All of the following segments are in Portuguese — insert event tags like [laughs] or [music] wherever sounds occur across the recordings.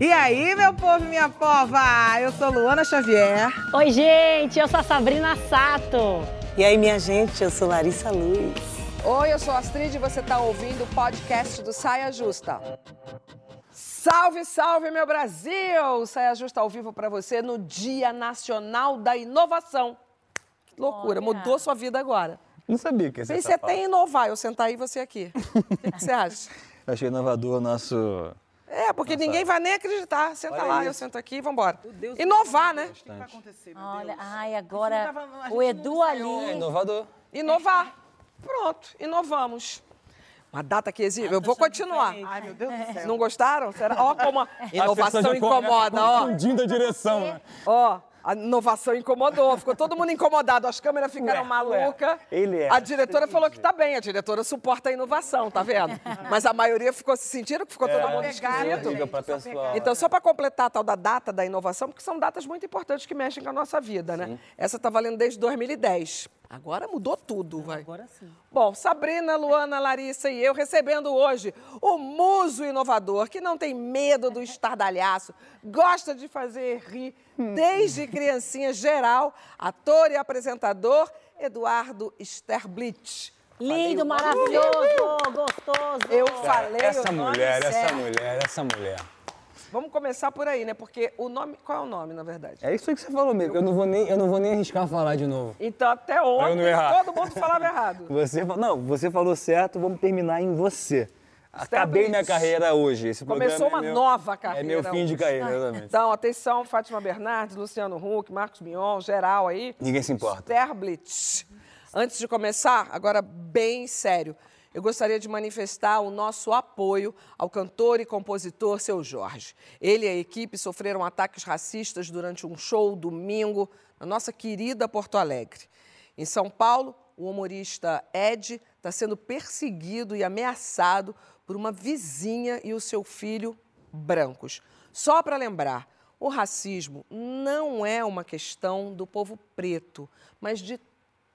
E aí, meu povo e minha pova? Eu sou Luana Xavier. Oi, gente, eu sou a Sabrina Sato. E aí, minha gente, eu sou Larissa Luz. Oi, eu sou a Astrid e você está ouvindo o podcast do Saia Justa. Salve, salve, meu Brasil! Saia Justa ao vivo para você no Dia Nacional da Inovação. Que loucura, Olha. mudou sua vida agora. Não sabia que ia ser Pensei até em inovar, eu sentar aí e você aqui. O que você acha? Eu achei inovador o nosso... É, porque ninguém vai nem acreditar. Senta Olha lá, isso. eu sento aqui e vambora. Inovar, né? Olha, ai, agora tava- a o Edu não É ali. inovador. Inovar. Pronto, inovamos. Uma data que exige. Eu vou continuar. Ai, meu Deus do céu. Não gostaram? Será? Ó, como a inovação incomoda, ó. Confundindo a direção, né? Ó, a inovação incomodou, ficou todo mundo incomodado, as câmeras ficaram Ué, malucas. ué, ele é A diretora falou que tá bem, a diretora suporta a inovação, tá vendo? [laughs] Mas a maioria ficou se sentindo que ficou todo mundo esquisito. Liga pra pessoal. Então, só para completar a tal da data da inovação, porque são datas muito importantes que mexem com a nossa vida, né? Essa tá valendo desde 2010. Agora mudou tudo, vai. Agora sim. Bom, Sabrina, Luana, Larissa e eu recebendo hoje o muso inovador que não tem medo do estardalhaço, gosta de fazer rir desde criancinha geral, ator e apresentador Eduardo Sterblitz. Lindo, maravilhoso, gostoso. Eu falei Essa o nome mulher, essa mulher, essa mulher. Vamos começar por aí, né? Porque o nome, qual é o nome, na verdade? É isso aí que você falou mesmo. Eu não vou nem, eu não vou nem arriscar falar de novo. Então, até ontem, todo mundo falava errado. [laughs] Você, não, você falou certo, vamos terminar em você. Acabei minha carreira hoje. Esse Começou programa uma é meu- nova carreira É meu fim de hoje. carreira, exatamente. Então, atenção, Fátima Bernardes, Luciano Huck, Marcos Mion, geral aí. Ninguém se importa. Sterblitz. Antes de começar, agora bem sério, eu gostaria de manifestar o nosso apoio ao cantor e compositor Seu Jorge. Ele e a equipe sofreram ataques racistas durante um show domingo na nossa querida Porto Alegre. Em São Paulo, o humorista Ed está sendo perseguido e ameaçado por uma vizinha e o seu filho brancos. Só para lembrar, o racismo não é uma questão do povo preto, mas de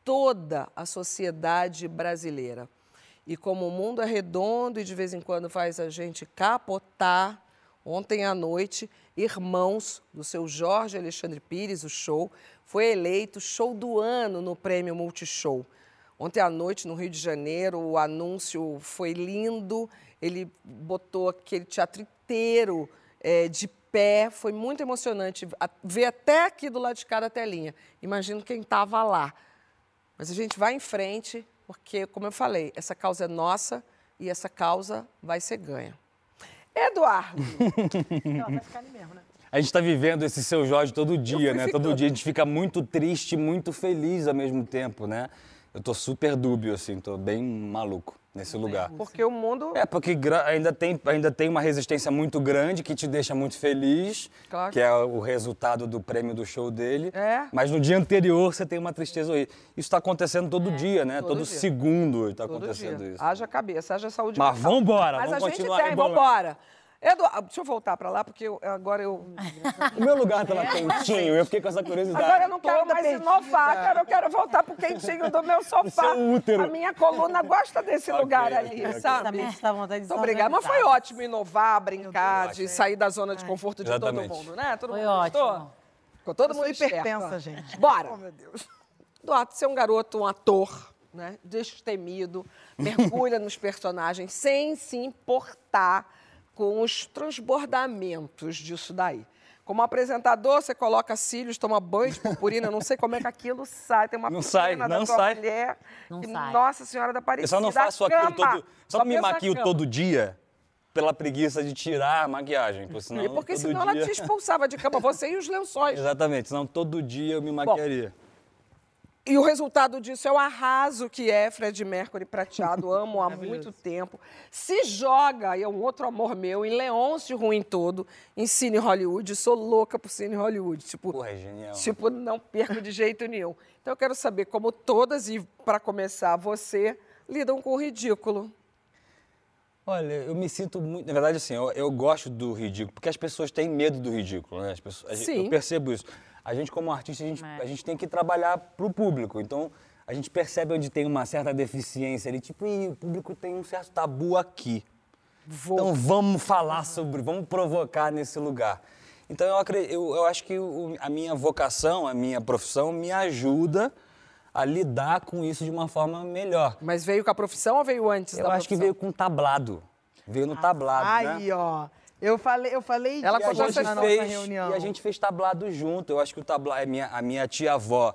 toda a sociedade brasileira. E como o mundo é redondo e de vez em quando faz a gente capotar, ontem à noite, Irmãos, do seu Jorge Alexandre Pires, o show, foi eleito show do ano no Prêmio Multishow. Ontem à noite, no Rio de Janeiro, o anúncio foi lindo. Ele botou aquele teatro inteiro eh, de pé. Foi muito emocionante ver até aqui do lado de cada telinha. Imagino quem estava lá. Mas a gente vai em frente, porque, como eu falei, essa causa é nossa e essa causa vai ser ganha. Eduardo, [laughs] Ela vai ficar ali mesmo, né? A gente está vivendo esse seu Jorge todo dia, né? ficando. Todo dia a gente fica muito triste, muito feliz ao mesmo tempo, né? Eu tô super dúbio, assim, tô bem maluco nesse lugar. porque o mundo. É, porque ainda tem, ainda tem uma resistência muito grande que te deixa muito feliz, Claro. que é o resultado do prêmio do show dele. É. Mas no dia anterior você tem uma tristeza horrível. Isso está acontecendo todo dia, né? todo Todo, dia. segundo está acontecendo dia. isso. Haja cabeça, haja saúde Mas mental. vambora, Mas vamos a gente continuar tem, rebolando. vambora. Eduardo, deixa eu voltar para lá, porque eu- agora eu. [laughs] O meu lugar estava quentinho, eu fiquei com essa curiosidade. Agora eu não quero Toda mais perdida. inovar, cara. Eu quero voltar pro quentinho do meu sofá. seu útero. A minha coluna gosta desse lugar ali, ok. sabe? Está à vontade de Muito obrigada. Mas foi desorganizar. ótimo inovar, brincar, de sair da zona de conforto de Exatamente. todo mundo, né? Todo Foi mundo ótimo. gostou? Ficou todo Eu mundo sou esperto. hipertensa, gente. Bora. Oh, meu Deus. Eduardo, você é um garoto, um ator, né? Destemido, mergulha nos personagens sem se importar com os transbordamentos disso daí. Como apresentador, você coloca cílios, toma banho de purpurina, eu não sei como é que aquilo sai. Tem uma Não sai, da não tua sai. mulher. Não que, sai. Nossa Senhora da Eu Aparecida. só não faço cama. aquilo todo. Só, me pensa na maquio todo dia pela preguiça de tirar a maquiagem. Porque senão, E porque todo senão ela dia... te expulsava de cama, você e os lençóis. [laughs] Exatamente, senão todo dia eu me maquiaria. E o resultado disso é o arraso que é Fred Mercury prateado, [laughs] amo há muito tempo. Se joga, e é um outro amor meu, em Leôncio Ruim Todo, em Cine Hollywood. Sou louca por Cine Hollywood. Tipo, Porra, é genial. tipo, não perco de jeito nenhum. Então eu quero saber como todas, e para começar, você, lidam com o ridículo. Olha, eu me sinto muito. Na verdade, assim, eu, eu gosto do ridículo, porque as pessoas têm medo do ridículo, né? As pessoas, Sim. Eu percebo isso. A gente, como artista, a gente, É. a gente tem que trabalhar para o público. Então, a gente percebe onde tem uma certa deficiência ali, tipo, Ih, o público tem um certo tabu aqui. Então vamos falar sobre, vamos provocar nesse lugar. Então eu, eu, eu acho que o- a minha vocação, a minha profissão me ajuda a lidar com isso de uma forma melhor. Mas veio com a profissão ou veio antes Eu da acho que profissão? veio com tablado. Veio no tablado, né? Aí, ó. Eu falei, eu falei Ela contou essa na nossa fez, reunião. E a gente fez tablado junto. Eu acho que o tablado, a minha, a minha tia-avó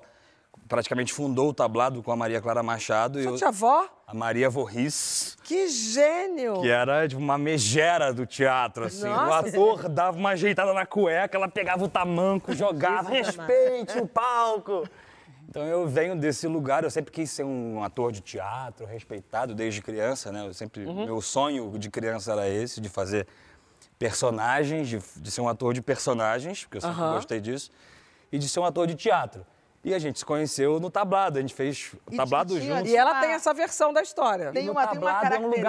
praticamente fundou o tablado com a Maria Clara Machado. e Sua tia-avó? a Maria Vorris, Que gênio! que era de uma megera do teatro, assim. O Nossa. ator dava uma ajeitada na cueca, ela pegava o tamanco, jogava, respeite o palco. Então eu venho desse lugar, eu sempre quis ser um ator de teatro, respeitado desde criança, né? Eu sempre, meu sonho de criança era esse, de fazer personagens, de, de ser um ator de personagens, porque eu sempre gostei disso, e de ser um ator de teatro. E a gente se conheceu no tablado, a gente fez o E tablado tinha- juntos. E ela tem essa versão da história. Tem no uma- tem uma tablado é um lugar desse,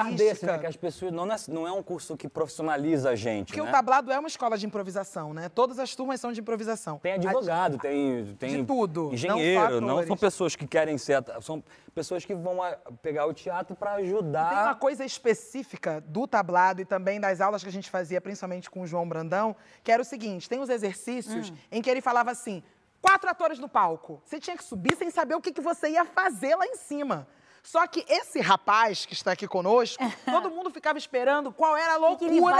característica. né? Que as pessoas. Não é, não é um curso que profissionaliza a gente. Porque né? o tablado é uma escola de improvisação, né? Todas as turmas são de improvisação. Tem advogado, tem, tem De tudo, não engenheiro, só não, são pessoas que querem ser, são pessoas que vão a- pegar o teatro para Tem uma ajudar. coisa específica do tablado e também das aulas que a gente fazia, principalmente com o João Brandão, que era o seguinte: tem os exercícios em que ele falava assim: quatro atores no palco. Você tinha que subir sem saber o que, que você ia fazer lá em cima. Só que esse rapaz que está aqui conosco, [laughs] todo mundo ficava esperando qual era a que, que loucura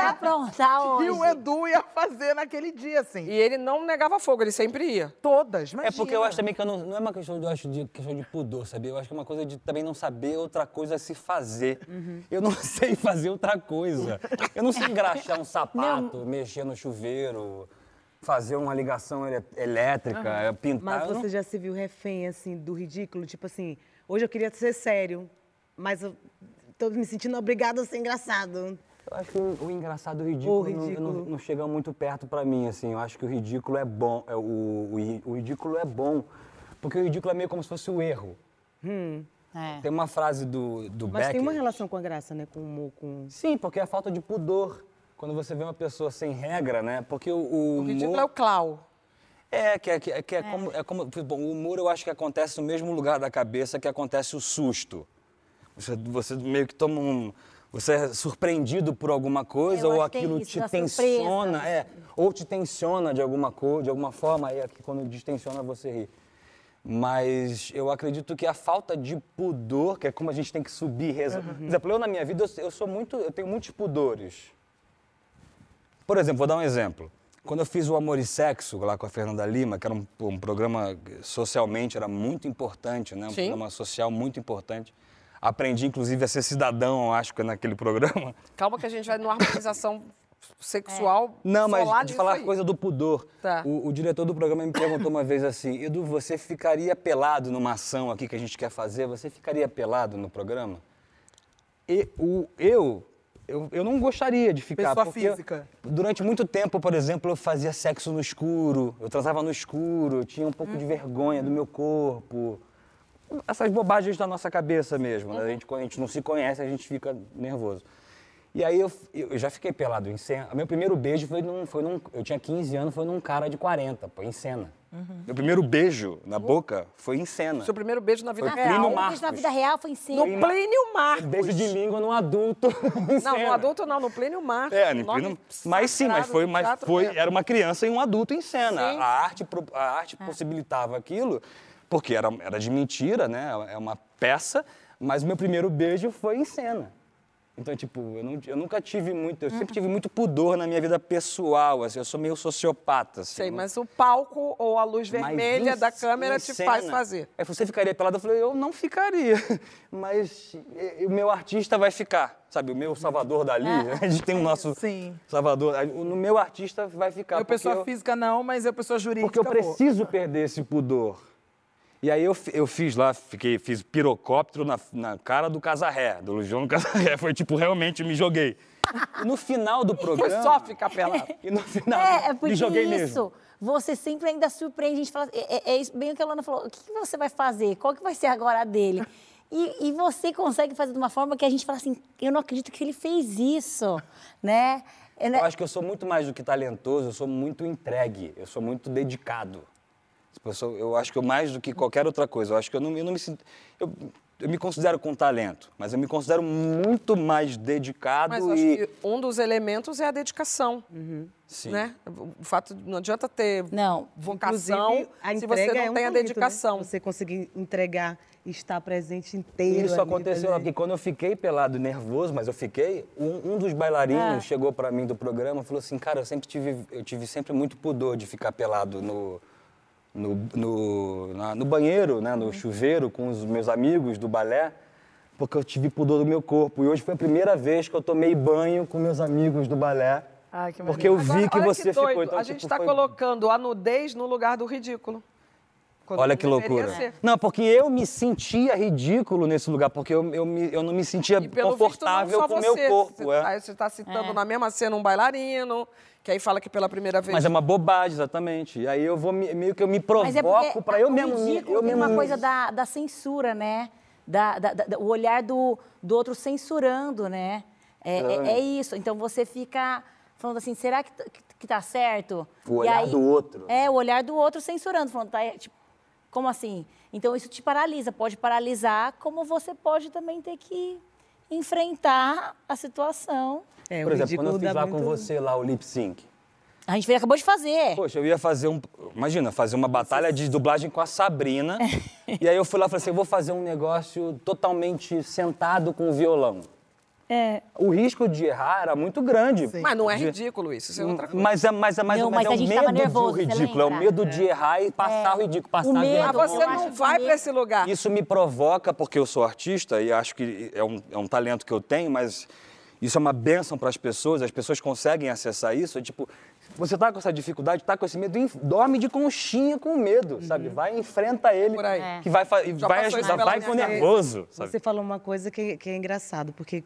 que hoje? o Edu ia fazer naquele dia, assim. E ele não negava fogo, ele sempre ia. Todas, É imagina. porque eu acho também que eu não, não é uma questão de, eu acho, de questão de pudor, sabia? Eu acho que é uma coisa de também não saber outra coisa se fazer. Uhum. Eu não sei fazer outra coisa. Eu não sei engraxar um [laughs] sapato, mexer no chuveiro, fazer uma ligação elétrica, pintar. Mas não- você já se viu refém, assim, do ridículo? Tipo assim, hoje eu queria ser sério, mas eu tô me sentindo obrigada a ser engraçado. Eu acho que o, o engraçado e o ridículo, O não- ridículo. Não, não chega muito perto pra mim, assim. Eu acho que o ridículo é bom. é, o, o, o ridículo é bom. Porque o ridículo é meio como se fosse o erro. É. Tem uma frase do, do Mas tem uma relação com a graça, né? Com com... Sim, porque é a falta de pudor. Quando você vê uma pessoa sem regra, né? Porque o, o O ridículo humor... é o clau. É, que é, que é, que é como, é como. Bom, o humor eu acho que acontece no mesmo lugar da cabeça que acontece o susto. Você, você meio que toma um. Você é surpreendido por alguma coisa Eu ou que aquilo te tensiona, surpresa. é, ou te tensiona de alguma cor, de alguma forma, aí aqui quando distensiona você ri. Mas eu acredito que a falta de pudor, que é como a gente tem que subir, reza. Por exemplo, eu na minha vida eu, eu sou muito, eu tenho muitos pudores. Por exemplo, vou dar um exemplo. Quando eu fiz o Amor e Sexo lá com a Fernanda Lima, que era um, um programa socialmente era muito importante, né? Um Sim. programa social muito importante. Aprendi, inclusive, a ser cidadão, acho que naquele programa. Calma que a gente vai numa harmonização sexual. [laughs] Não, mas falar de falar coisa do pudor. Tá. O, o diretor do programa me perguntou uma vez assim, Edu, você ficaria pelado numa ação aqui que a gente quer fazer? Você ficaria pelado no programa? E o, eu, eu, eu não gostaria de ficar. Pessoa física. Durante muito tempo, por exemplo, eu fazia sexo no escuro, eu transava no escuro, eu tinha um pouco de vergonha do meu corpo. Essas bobagens da nossa cabeça mesmo. né? A gente, quando a gente não se conhece, a gente fica nervoso. E aí eu, eu já fiquei pelado em cena. Meu primeiro beijo foi num, foi num. Eu tinha 15 anos, foi num cara de 40, pô, em cena. Meu primeiro beijo na boca foi em cena. Seu primeiro beijo na vida Foi real. Plínio Marcos. beijo na vida real foi em No cima. Plínio Marcos. Beijo de língua num adulto. [laughs] em Não, no cena. adulto não, no Plínio Marcos. É, no Plínio- mas sim, mas foi, mas foi, mesmo. era uma criança e um adulto em cena. Sim. A arte, a arte possibilitava aquilo, porque era, era de mentira, né? É uma peça, mas o meu primeiro beijo foi em cena. Então, tipo, eu, não- eu nunca tive muito, eu sempre tive muito pudor na minha vida pessoal, assim, eu sou meio sociopata, assim. Sei, não- mas o palco ou a luz vermelha da câmera te cena, faz fazer. Aí você ficaria pelado? Eu falei, eu não ficaria. [laughs] Mas eh, o meu artista vai ficar. Sabe, o meu Salvador Dali, [laughs] a gente tem o nosso Sim. Salvador. O meu artista vai ficar. Eu, pessoa eu- física, não, mas eu, pessoa jurídica. Porque eu preciso perder esse pudor. E aí eu, eu fiz lá, fiquei, fiz pirocóptero na, na cara do Casarré, do João Casarré. [laughs] Foi tipo, realmente me joguei. E no final do [laughs] Foi programa. só ficar pelado. [laughs] E no final. É, é me porque joguei isso, mesmo. você sempre ainda surpreende. A gente fala, é, é- é isso bem o que a Luana falou. O que, que você vai fazer? Qual que vai ser agora a dele? E, e você consegue fazer de uma forma que a gente fala assim, eu não acredito que ele fez isso, né? É, né? Eu acho que eu sou muito mais do que talentoso, eu sou muito entregue, eu sou muito dedicado. Eu, sou- eu acho que eu mais do que qualquer outra coisa. Eu acho que eu não, eu não me sinto. Eu, eu me considero com talento, mas eu me considero muito mais dedicado Mas eu acho e que um dos elementos é a dedicação. sim. Né? O fato de não adianta ter Não. vocação se você não é um tem a né? dedicação. Você conseguir entregar e estar presente inteiro. Isso ali, aconteceu fazer- porque quando eu fiquei pelado e nervoso, mas eu fiquei, um, um dos bailarinos chegou pra mim do programa e falou assim, cara, eu sempre tive, eu tive sempre muito pudor de ficar pelado no, no, no, na- no banheiro, né, no chuveiro com os meus amigos do balé, porque eu tive pudor do meu corpo. E hoje foi a primeira vez que eu tomei banho com meus amigos do balé. Ai, que porque eu vi Agora, que você doido, ficou. Então, a gente tipo, está foi- colocando a nudez no lugar do ridículo. Quando Olha que loucura. ser. Não, porque eu me sentia ridículo nesse lugar, porque eu, eu, me- eu não me sentia confortável visto, não com o meu corpo. Você, é. Aí você está citando na mesma cena um bailarino, que aí fala que pela primeira vez. Mas é uma bobagem, exatamente. E aí eu vou me- meio que eu me é provoco porque pra eu mesmo. me- ridículo eu tem mesmo uma coisa da, da censura, né? Da, da- da- o olhar do, do outro censurando, né? É, é- é Exatamente. isso. Então você fica falando assim, será que, tá- que, que tá certo? O E olhar do outro. É, o olhar do outro censurando, falando, tá, é, tipo, como assim? Então isso te paralisa, pode paralisar, como você pode também ter que enfrentar a situação. É, Por exemplo, quando eu fiz lá com muito- você lá o lip sync. A gente acabou de fazer. Poxa, eu ia fazer um. Imagina, fazer uma batalha de dublagem com a Sabrina. [laughs] e aí eu fui lá e falei assim: eu vou fazer um negócio totalmente sentado com o violão. É. O risco de errar era muito grande. Mas não é ridículo isso, isso é outra coisa. Mas é, mas é, mais Não, ou menos mas a é o medo nervoso, do ridículo. É o medo de errar e passar o ridículo, passar O a medo, Mas vergonha. você não vai para esse lugar. Isso me provoca, porque eu sou artista e acho que é um, é um talento que eu tenho, mas isso é uma benção para as pessoas, as pessoas conseguem acessar isso. é Tipo, você tá com essa dificuldade, tá com esse medo, dorme de conchinha com medo, sabe? Vai, enfrenta ele, Por aí. que vai, Já vai ajudar, vai com nervoso, sabe? Você falou uma coisa que, que é engraçado, porque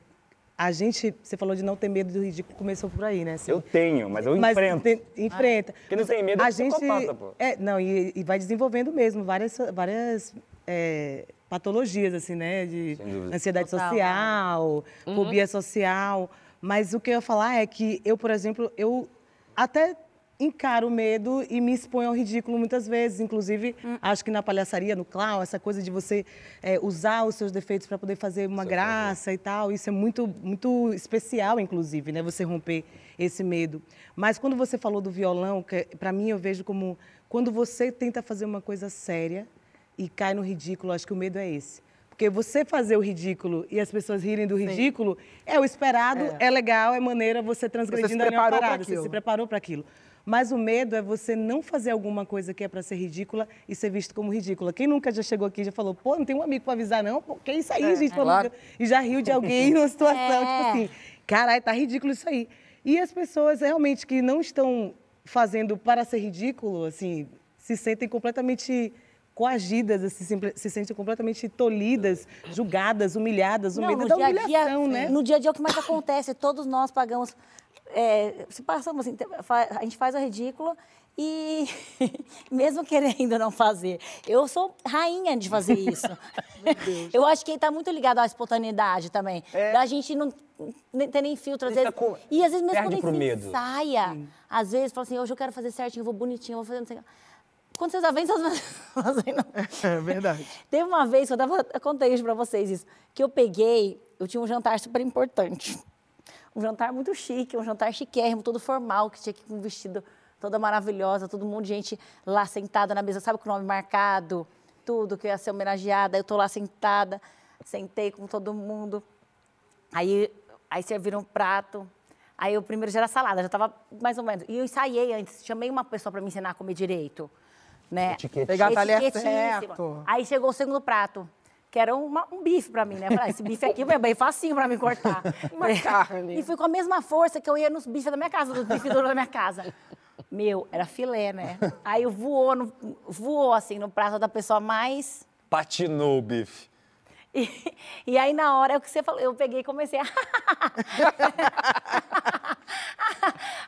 a gente, você falou de não ter medo do ridículo, começou por aí, né? Assim, Eu tenho, mas eu Mas enfrento. tem- enfrenta. Quem não tem medo é a gente psicopata, pô. É, não, e, e vai desenvolvendo mesmo várias, várias é, patologias, assim, né? De ansiedade Total, social, fobia social. Mas o que eu ia falar é que eu, por exemplo, eu até encaro o medo e me exponho ao ridículo muitas vezes. Inclusive, acho que na palhaçaria, no clown, essa coisa de você é, usar os seus defeitos para poder fazer uma graça e tal, isso é muito, muito especial, inclusive, né? Você romper esse medo. Mas quando você falou do violão, para mim eu vejo como quando você tenta fazer uma coisa séria e cai no ridículo, acho que o medo é esse. Porque você fazer o ridículo e as pessoas rirem do ridículo é o esperado, é, legal, é maneira você transgredindo a preparou pra parada, você se preparou para aquilo. Mas o medo é você não fazer alguma coisa que é para ser ridícula e ser visto como ridícula. Quem nunca já chegou aqui e já falou, pô, não tem um amigo para avisar, não? Pô, que isso aí, gente? Pô, claro. E já riu de [laughs] alguém numa situação, É. tipo assim, caralho, tá ridículo isso aí. E as pessoas realmente que não estão fazendo para ser ridículo, assim, se sentem completamente coagidas, assim, simple- se sentem completamente tolidas, julgadas, humilhadas. Não, medo no da dia a humilhação, dia, né? No dia a dia é o que mais acontece. Todos nós pagamos. É, se passamos assim, a gente faz o ridículo e [laughs] mesmo querendo não fazer, eu sou rainha de fazer [laughs] isso. eu acho que está muito ligado à espontaneidade também. Da gente não ter nem filtro, às Fica vezes. com- E às vezes mesmo quando a gente medo. ensaia, às vezes fala assim, hoje eu quero fazer certinho, eu vou bonitinho, eu vou fazer não sei o quê. Quando vocês já vêm, vocês [laughs] fazem. não. [laughs] É verdade. Teve uma vez eu, tava, eu contei isso pra vocês, isso, que eu peguei, eu tinha um jantar super importante. Um jantar muito chique, um jantar chiquérrimo, todo formal, que tinha que ir com um vestido toda maravilhosa, todo mundo gente lá sentada na mesa, sabe com o nome marcado, tudo, que eu ia ser homenageada. Eu tô lá sentada, sentei com todo mundo. Aí, aí serviram um prato. Aí o primeiro já era salada, já estava mais ou menos. E eu ensaiei antes, chamei uma pessoa para me ensinar a comer direito. Né? Pegar a talher Etiquetíssima. certo. Aí chegou o segundo prato, que era uma- um bife para mim, né? Falei, "Ah, esse bife aqui é bem facinho para mim cortar. [laughs] Uma É. carne. [laughs] E fui com a mesma força que eu ia nos bifes da minha casa, nos bifes da minha casa. Meu, era filé, né? Aí voou, no- voou assim no prato da pessoa mais Patinou o bife. E, [laughs] e aí, na hora, é o que você falou, eu peguei e comecei a. [laughs]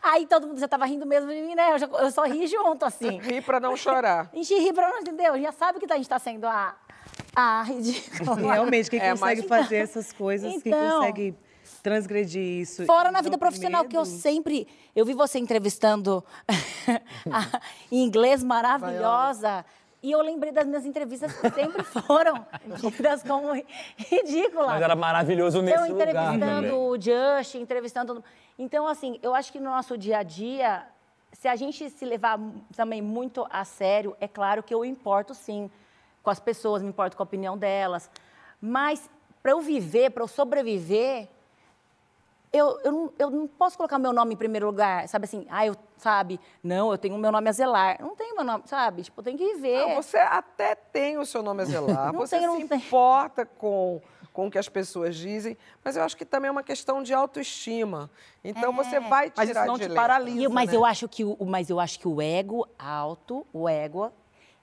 aí todo mundo já tava rindo mesmo de mim, né? Eu, já- eu só ri junto, assim. Ri para não chorar. [laughs] A gente ri pra não entender, já sabe que a gente tá sendo a, a ridícula. Realmente, quem É, consegue mas- fazer essas coisas, quem Então. consegue transgredir isso. Fora na vida profissional, que eu medo. sempre. Eu vi você entrevistando a- em inglês maravilhosa. E eu lembrei das minhas entrevistas que sempre [laughs] foram tidas como ridículas. Mas era maravilhoso nesse eu lugar entrevistando também. o Just, entrevistando. Então, assim, eu acho que no nosso dia a dia, se a gente se levar também muito a sério, é claro que eu importo sim com as pessoas, me importo com a opinião delas. Mas para eu viver, para eu sobreviver, eu, eu, não, eu não posso colocar meu nome em primeiro lugar, sabe assim, ah, eu, sabe, não, eu tenho meu nome a zelar. Não tenho meu nome, sabe? Tipo, eu tenho que viver. Não, você até tem o seu nome a zelar. [laughs] Não você tem, não se tem. importa com, com o que as pessoas dizem, mas eu acho que também é uma questão de autoestima. Então você vai tirar Mas isso não de te letra. paralisa. E- mas né? eu acho que o, mas eu acho que o ego alto, o ego,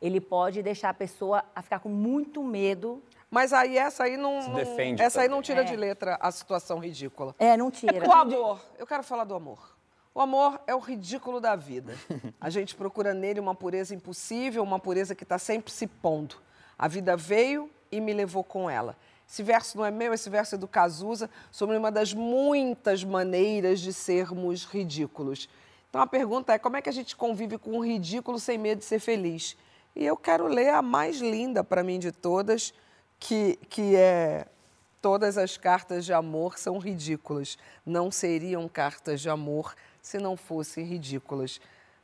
ele pode deixar a pessoa a ficar com muito medo. Mas aí essa aí não, Se defende essa aí também. não tira É. de letra a situação ridícula. É, não tira. O amor, eu quero falar do amor. O amor é o ridículo da vida. A gente procura nele uma pureza impossível, uma pureza que está sempre se pondo. A vida veio e me levou com ela. Esse verso não é meu, esse verso é do Cazuza, sobre uma das muitas maneiras de sermos ridículos. Então a pergunta é: como é que a gente convive com o ridículo sem medo de ser feliz? E eu quero ler a mais linda para mim de todas, que, que é Todas as cartas de amor são ridículas. Não seriam cartas de amor se não fossem ridículas.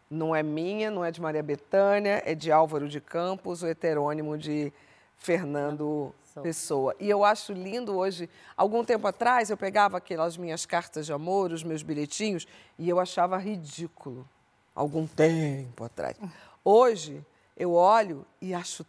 Não é minha, não é de Maria Bethânia, é de Álvaro de Campos, o heterônimo de Fernando. Pessoa. E eu acho lindo hoje. Algum tempo atrás, eu pegava aquelas minhas cartas de amor, os meus bilhetinhos, e eu achava ridículo. Algum tempo atrás. Hoje, eu olho e acho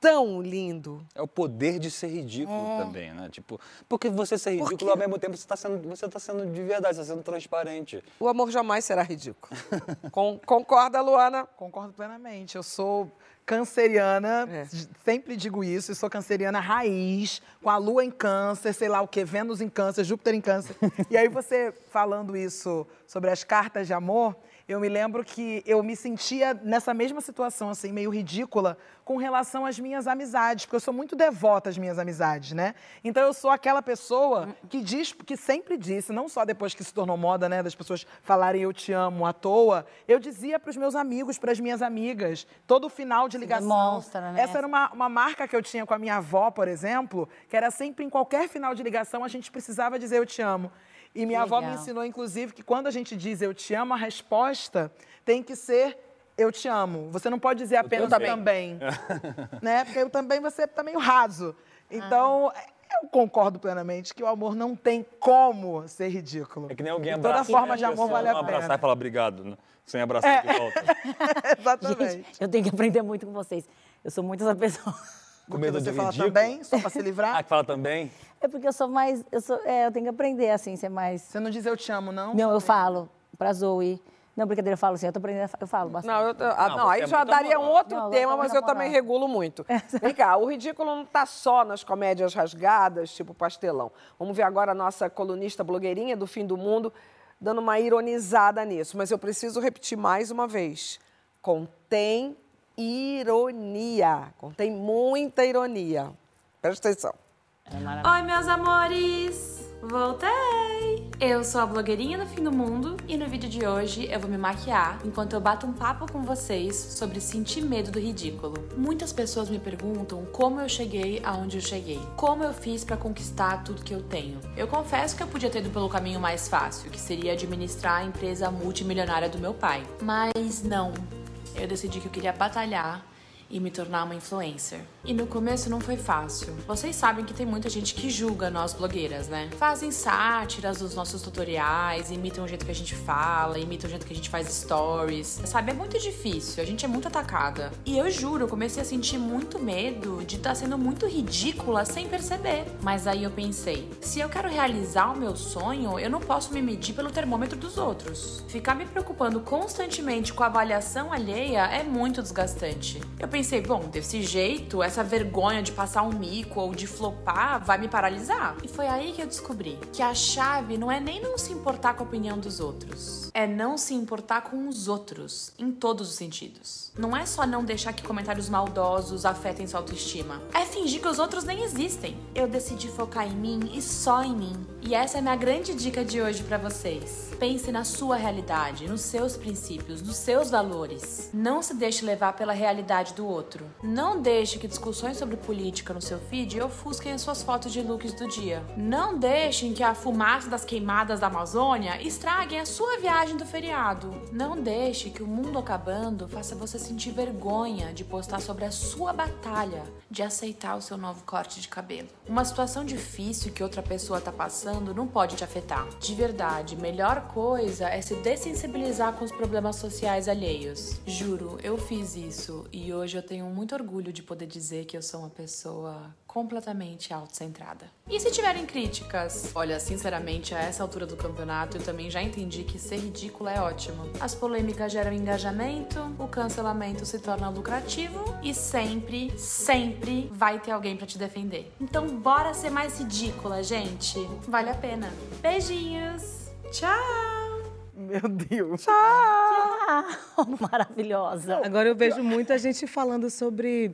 tão lindo. É o poder de ser ridículo É. também, né? Tipo, porque você ser ridículo, ao mesmo tempo, você está sendo, você tá sendo de verdade, você está sendo transparente. O amor jamais será ridículo. [laughs] Con- concorda, Luana? Concordo plenamente. Eu sou canceriana, É. sempre digo isso, e sou canceriana raiz, com a lua em câncer, sei lá o quê, Vênus em câncer, Júpiter em câncer. [laughs] e aí você falando isso sobre as cartas de amor, eu me lembro que eu me sentia nessa mesma situação, assim, meio ridícula, com relação às minhas amizades, porque eu sou muito devota às minhas amizades, né? Então eu sou aquela pessoa que diz, que sempre disse, não só depois que se tornou moda, né, das pessoas falarem eu te amo à toa, eu dizia para os meus amigos, para as minhas amigas, todo final de ligação. demonstra, né? Essa era uma, uma marca que eu tinha com a minha avó, por exemplo, que era sempre em qualquer final de ligação a gente precisava dizer eu te amo. E minha Que avó me legal. ensinou, inclusive, que quando a gente diz eu te amo, a resposta tem que ser eu te amo. Você não pode dizer apenas eu também. [laughs] né? Porque eu também você tá meio raso. Então, eu concordo plenamente que o amor não tem como ser ridículo. É que nem alguém E Toda abraça. forma de amor vale a não abraçar pena. e falar obrigado, né? sem abraçar de volta. [laughs] Exatamente. Gente, eu tenho que aprender muito com vocês. Eu sou muito essa pessoa. Com medo você do fala ridículo. também, só para se [laughs] Ah, livrar. que fala também? É porque eu sou mais. Eu, sou, é, eu tenho que aprender, assim, ser mais. Você não diz eu te amo, não? Não, eu falo pra Zoe. Não, brincadeira, eu falo assim, eu tô aprendendo, eu falo bastante. Não, eu, ah, Não, não, aí é já daria um outro Não, tema, mas eu também regulo muito. [laughs] Vem cá, o ridículo não está só nas comédias rasgadas, tipo pastelão. Vamos ver agora a nossa colunista blogueirinha do fim do mundo dando uma ironizada nisso. Mas eu preciso repetir mais uma vez. Contém ironia. Contém muita ironia. Presta atenção. Oi, meus amores! Voltei! Eu sou a blogueirinha do fim do mundo e no vídeo de hoje eu vou me maquiar enquanto eu bato um papo com vocês sobre sentir medo do ridículo. Muitas pessoas me perguntam como eu cheguei aonde eu cheguei, como eu fiz pra conquistar tudo que eu tenho. Eu confesso que eu podia ter ido pelo caminho mais fácil, que seria administrar a empresa multimilionária do meu pai. Mas não, eu decidi que eu queria batalhar e me tornar uma influencer. E no começo não foi fácil. Vocês sabem que tem muita gente que julga nós blogueiras, né? Fazem sátiras dos nossos tutoriais, imitam o jeito que a gente fala, imitam o jeito que a gente faz stories. Sabe, é muito difícil, a gente é muito atacada. E eu juro, eu comecei a sentir muito medo de estar sendo muito ridícula sem perceber. Mas aí eu pensei, se eu quero realizar o meu sonho, eu não posso me medir pelo termômetro dos outros. Ficar me preocupando constantemente com a avaliação alheia é muito desgastante. Eu pensei, bom, desse jeito, essa vergonha de passar um mico ou de flopar vai me paralisar. E foi aí que eu descobri que a chave não é nem não se importar com a opinião dos outros, é não se importar com os outros, em todos os sentidos. Não é só não deixar que comentários maldosos afetem sua autoestima, é fingir que os outros nem existem. Eu decidi focar em mim e só em mim. E essa é a minha grande dica de hoje pra vocês. Pense na sua realidade, nos seus princípios, nos seus valores. Não se deixe levar pela realidade do outro. Não deixe que discussões sobre política no seu feed ofusquem as suas fotos de looks do dia. Não deixem que a fumaça das queimadas da Amazônia estraguem a sua viagem do feriado. Não deixe que o mundo acabando faça você sentir vergonha de postar sobre a sua batalha de aceitar o seu novo corte de cabelo. Uma situação difícil que outra pessoa está passando não pode te afetar. De verdade, melhor coisa é se dessensibilizar com os problemas sociais alheios. Juro, eu fiz isso e hoje eu tenho muito orgulho de poder dizer que eu sou uma pessoa completamente autocentrada. E se tiverem críticas? Olha, sinceramente, a essa altura do campeonato eu também já entendi que ser ridícula é ótimo. As polêmicas geram engajamento, o cancelamento se torna lucrativo e sempre, sempre vai ter alguém para te defender. Então bora ser mais ridícula, gente. Vale a pena. Beijinhos. Tchau. Meu Deus. Ah, [laughs] maravilhosa. Agora eu vejo muita gente falando sobre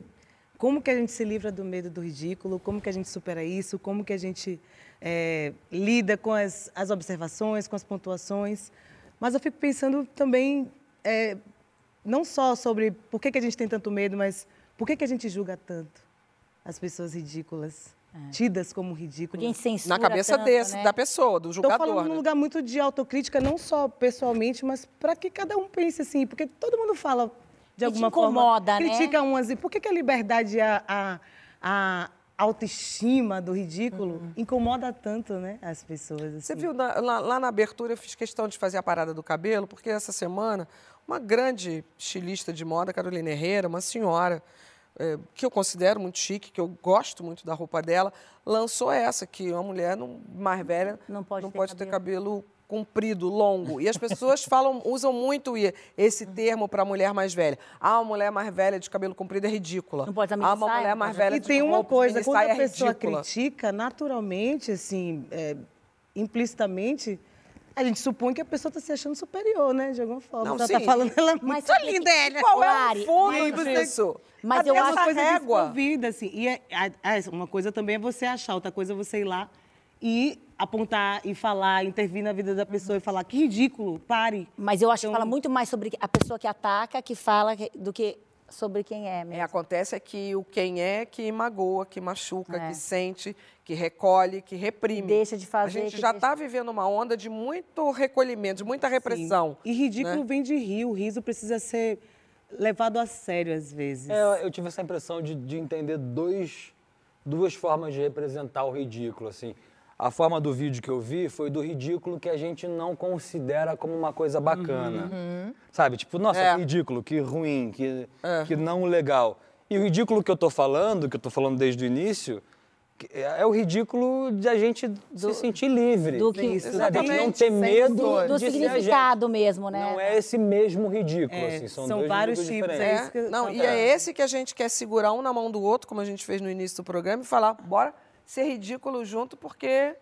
como que a gente se livra do medo do ridículo, como que a gente supera isso, como que a gente é, lida com as, as, observações, com as pontuações. Mas eu fico pensando também, é, não só sobre por que, que a gente tem tanto medo, mas por que, que a gente julga tanto as pessoas ridículas. Tidas como ridículas. Na cabeça tanto, desse, né? da pessoa, do julgador. Estou falando né? num lugar muito de autocrítica, não só pessoalmente, mas para que cada um pense assim, porque todo mundo fala de alguma incomoda, forma, né? critica uns e por que, que a liberdade a, a, a autoestima do ridículo Uhum. incomoda tanto, né, as pessoas. Assim. Você viu, na- lá, lá na abertura eu fiz questão de fazer a parada do cabelo, porque essa semana uma grande estilista de moda, Carolina Herrera, uma senhora eh, que eu considero muito chique, que eu gosto muito da roupa dela, lançou essa, que uma mulher não- mais velha Não pode não ter pode ter cabelo comprido, longo. E as pessoas [laughs] falam, usam muito esse termo para a mulher mais velha. Ah, uma mulher mais velha de cabelo comprido é ridícula. Não pode Ah, uma mulher mais velha E de tem uma roupa coisa, quando a pessoa é critica, naturalmente, assim, é, implicitamente, a gente supõe que a pessoa está se achando superior, né, de alguma forma. Não, Ela está falando, ela é Mas muito sabe linda, que- ela. Qual é Lari, o fundo mas você- disso? Mas Cadê eu acho- uma coisa régua? desprovida, assim. E é- a- a- uma coisa também é você achar, outra coisa é você ir lá e apontar e falar, intervir na vida da pessoa e falar que ridículo, pare. Mas eu acho que Então- fala muito mais sobre a pessoa que ataca, que fala, que- do que sobre quem é É, mesmo. acontece é que o quem é que magoa, que machuca, É. que sente, que recolhe, que reprime. deixa de fazer, A gente já deixa- está vivendo uma onda de muito recolhimento, de muita repressão. E ridículo né? vem de rir, o riso precisa ser levado a sério às vezes. É, eu tive essa impressão de, de entender dois, duas formas de representar o ridículo, assim. A forma do vídeo que eu vi foi do ridículo que a gente não considera como uma coisa bacana. Sabe? Tipo, nossa, É. que ridículo, que ruim, que, É. que não legal. E o ridículo que eu tô falando, que eu tô falando desde o início, é é o ridículo de a gente se sentir livre. do que- Isso, gente não Exatamente, ter medo. Do de ser a gente. significado mesmo, né? Não é esse mesmo ridículo, É, assim, são, são dois vários tipos, diferentes. é Não, e é esse que a gente quer segurar um na mão do outro, como a gente fez no início do programa, e falar, bora ser ridículo junto, porque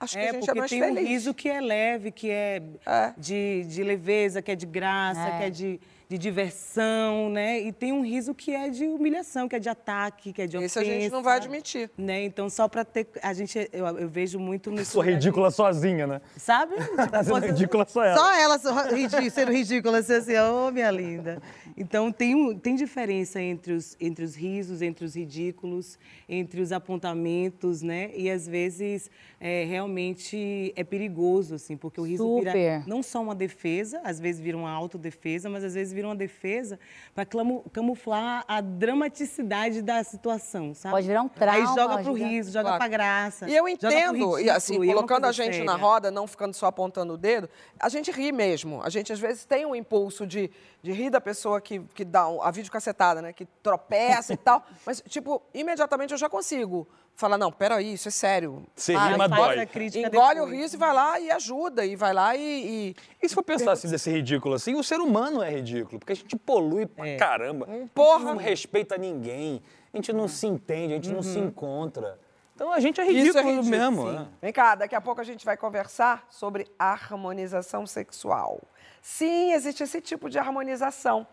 acho que É, a gente porque é mais tem feliz. um riso que é leve, que é, É. De, de leveza, que é de graça, É. que é de, de diversão, né? E tem um riso que é de humilhação, que é de ataque, que é de Esse ofensa. a gente não vai admitir. Né? Então, só para ter... A gente, eu, eu vejo muito nesse Sou ridícula sozinha, né? Sabe? Tá [laughs] sendo Tipo, ridícula só ela. Só ela sendo ridícula, assim, assim, ô, minha linda. Então, tem, um- tem diferença entre os, entre os risos, entre os ridículos, entre os apontamentos, né? E, às vezes, é, realmente é perigoso, assim, porque o riso vira Super. não só uma defesa, às vezes vira uma autodefesa, mas às vezes vira uma defesa para camuflar a dramaticidade da situação, sabe? Pode virar um trauma Aí joga pro riso, joga Claro. pra graça. E eu entendo, e assim, colocando a gente na roda, não ficando só apontando o dedo, a gente ri mesmo. A gente, às vezes, tem um impulso de, de rir da pessoa que, que dá a videocacetada, né? Que tropeça e [laughs] tal. Mas, tipo, imediatamente eu já consigo falar, não, peraí, isso é sério. Se Para, rima, dói. Engole o depois. riso e vai lá e ajuda, e vai lá e... e- E se for pensar assim, desse ridículo assim, o ser humano é ridículo, porque a gente polui pra É. caramba. Porra. A gente não respeita ninguém, a gente não se entende, a gente não se encontra. Então a gente é Isso ridículo, é ridículo, mesmo. né? Vem cá, daqui a pouco a gente vai conversar sobre harmonização sexual. Sim, existe esse tipo de harmonização.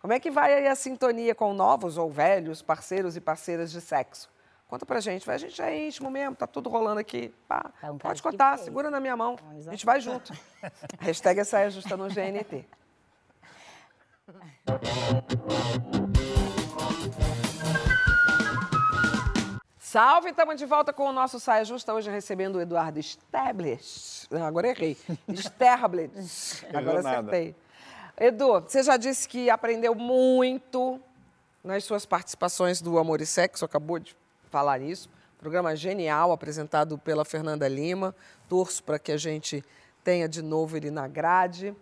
Como é que vai aí a sintonia com novos ou velhos parceiros e parceiras de sexo? Conta pra gente. A gente é íntimo mesmo, tá tudo rolando aqui. Pá, pode contar, segura na minha mão. A gente vai junto. [laughs] Hashtag saia é justa no GNT. Salve, estamos de volta com o nosso Saia Justa, hoje recebendo o Eduardo Stablitz. Ah, agora errei. Stablitz. [laughs] Agora acertei. Edu, você já disse que aprendeu muito nas suas participações do Amor e Sexo, acabou de falar isso. Programa genial, apresentado pela Fernanda Lima. Torço para que a gente tenha de novo ele na grade.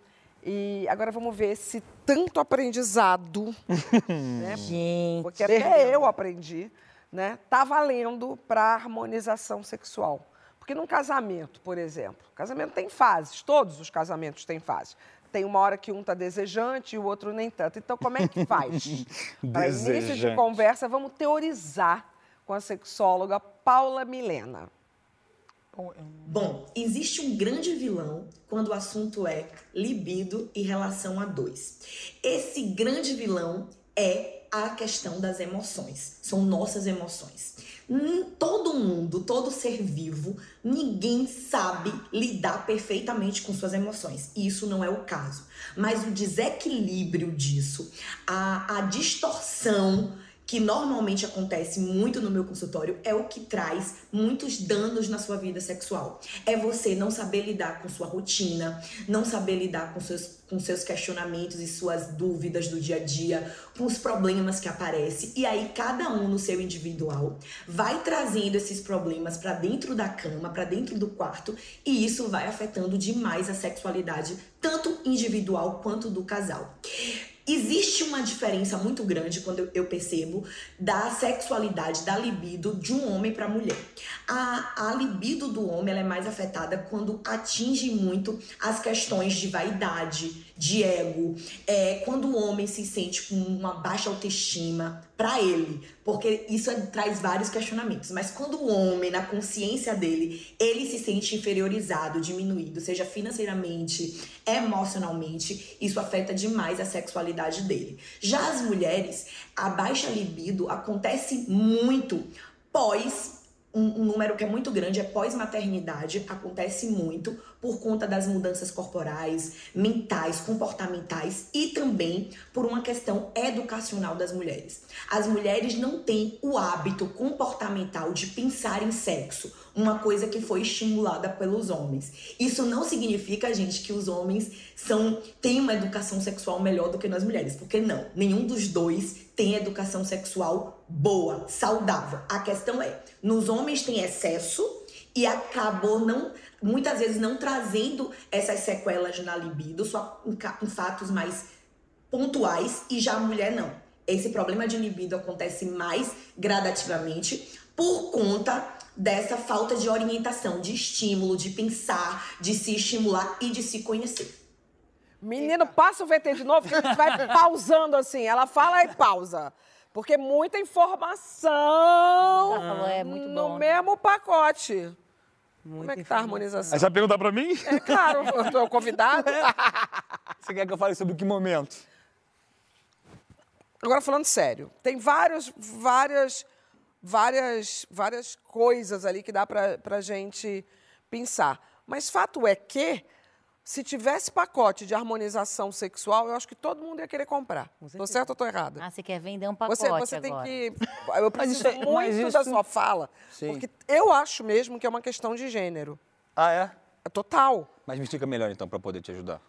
E agora vamos ver se tanto aprendizado, [laughs] né? Gente. porque até eu aprendi, né? Tá valendo para harmonização sexual. Porque num casamento, por exemplo, casamento tem fases, todos os casamentos têm fases. Tem uma hora que um está desejante e o outro nem tanto. Então, como é que faz? [laughs] Para início de conversa, vamos teorizar com a sexóloga Paula Milena. Bom, existe um grande vilão quando o assunto é libido e relação a dois. Esse grande vilão é a questão das emoções. São nossas emoções. Todo mundo, todo ser vivo, ninguém sabe lidar perfeitamente com suas emoções. E isso não é o caso. Mas o desequilíbrio disso, a, a distorção que normalmente acontece muito no meu consultório é o que traz muitos danos na sua vida sexual. É você não saber lidar com sua rotina, não saber lidar com seus, com seus questionamentos e suas dúvidas do dia a dia, com os problemas que aparecem. E aí cada um no seu individual vai trazendo esses problemas para dentro da cama, para dentro do quarto, e isso vai afetando demais a sexualidade, tanto individual quanto do casal. Existe uma diferença muito grande quando eu- percebo da sexualidade, da libido de um homem para mulher. A, a libido do homem ela é mais afetada quando atinge muito as questões de vaidade, de ego, é, quando o homem se sente com uma baixa autoestima para ele, porque isso é- traz vários questionamentos. Mas quando o homem, na consciência dele, ele se sente inferiorizado, diminuído, seja financeiramente, emocionalmente, isso afeta demais a sexualidade dele. Já as mulheres, a baixa libido acontece muito pós um, um número que é muito grande é pós-maternidade, acontece muito por conta das mudanças corporais, mentais, comportamentais e também por uma questão educacional das mulheres. As mulheres não têm o hábito comportamental de pensar em sexo, uma coisa que foi estimulada pelos homens. Isso não significa, gente, que os homens são têm uma educação sexual melhor do que nós mulheres, porque não, nenhum dos dois tem educação sexual boa, saudável. A questão é, nos homens tem excesso e acabou não muitas vezes não trazendo essas sequelas na libido, só em, em fatos mais pontuais e já a mulher não. Esse problema de libido acontece mais gradativamente por conta dessa falta de orientação, de estímulo, de pensar, de se estimular e de se conhecer. Menino, passa o VT de novo, que a gente vai pausando assim. Ela fala e pausa. Porque muita informação falou, é muito no bom. mesmo pacote. Como é que tá a harmonização? Essa pergunta pra mim? É claro, eu tô [laughs] convidado. Você quer que eu fale sobre que momento? Agora falando sério, tem vários, várias, várias, várias coisas ali que dá pra, pra gente pensar. Mas fato é que, se tivesse pacote de harmonização sexual, eu acho que todo mundo ia querer comprar. Tô certo ou tô errada? Ah, você quer vender um pacote Você, você tem agora. que. [laughs] Eu preciso isso é- mas muito da isso- sua fala. Sim. Porque eu acho mesmo que é uma questão de gênero. Ah, é? É total. Mas me explica melhor então, pra poder te ajudar.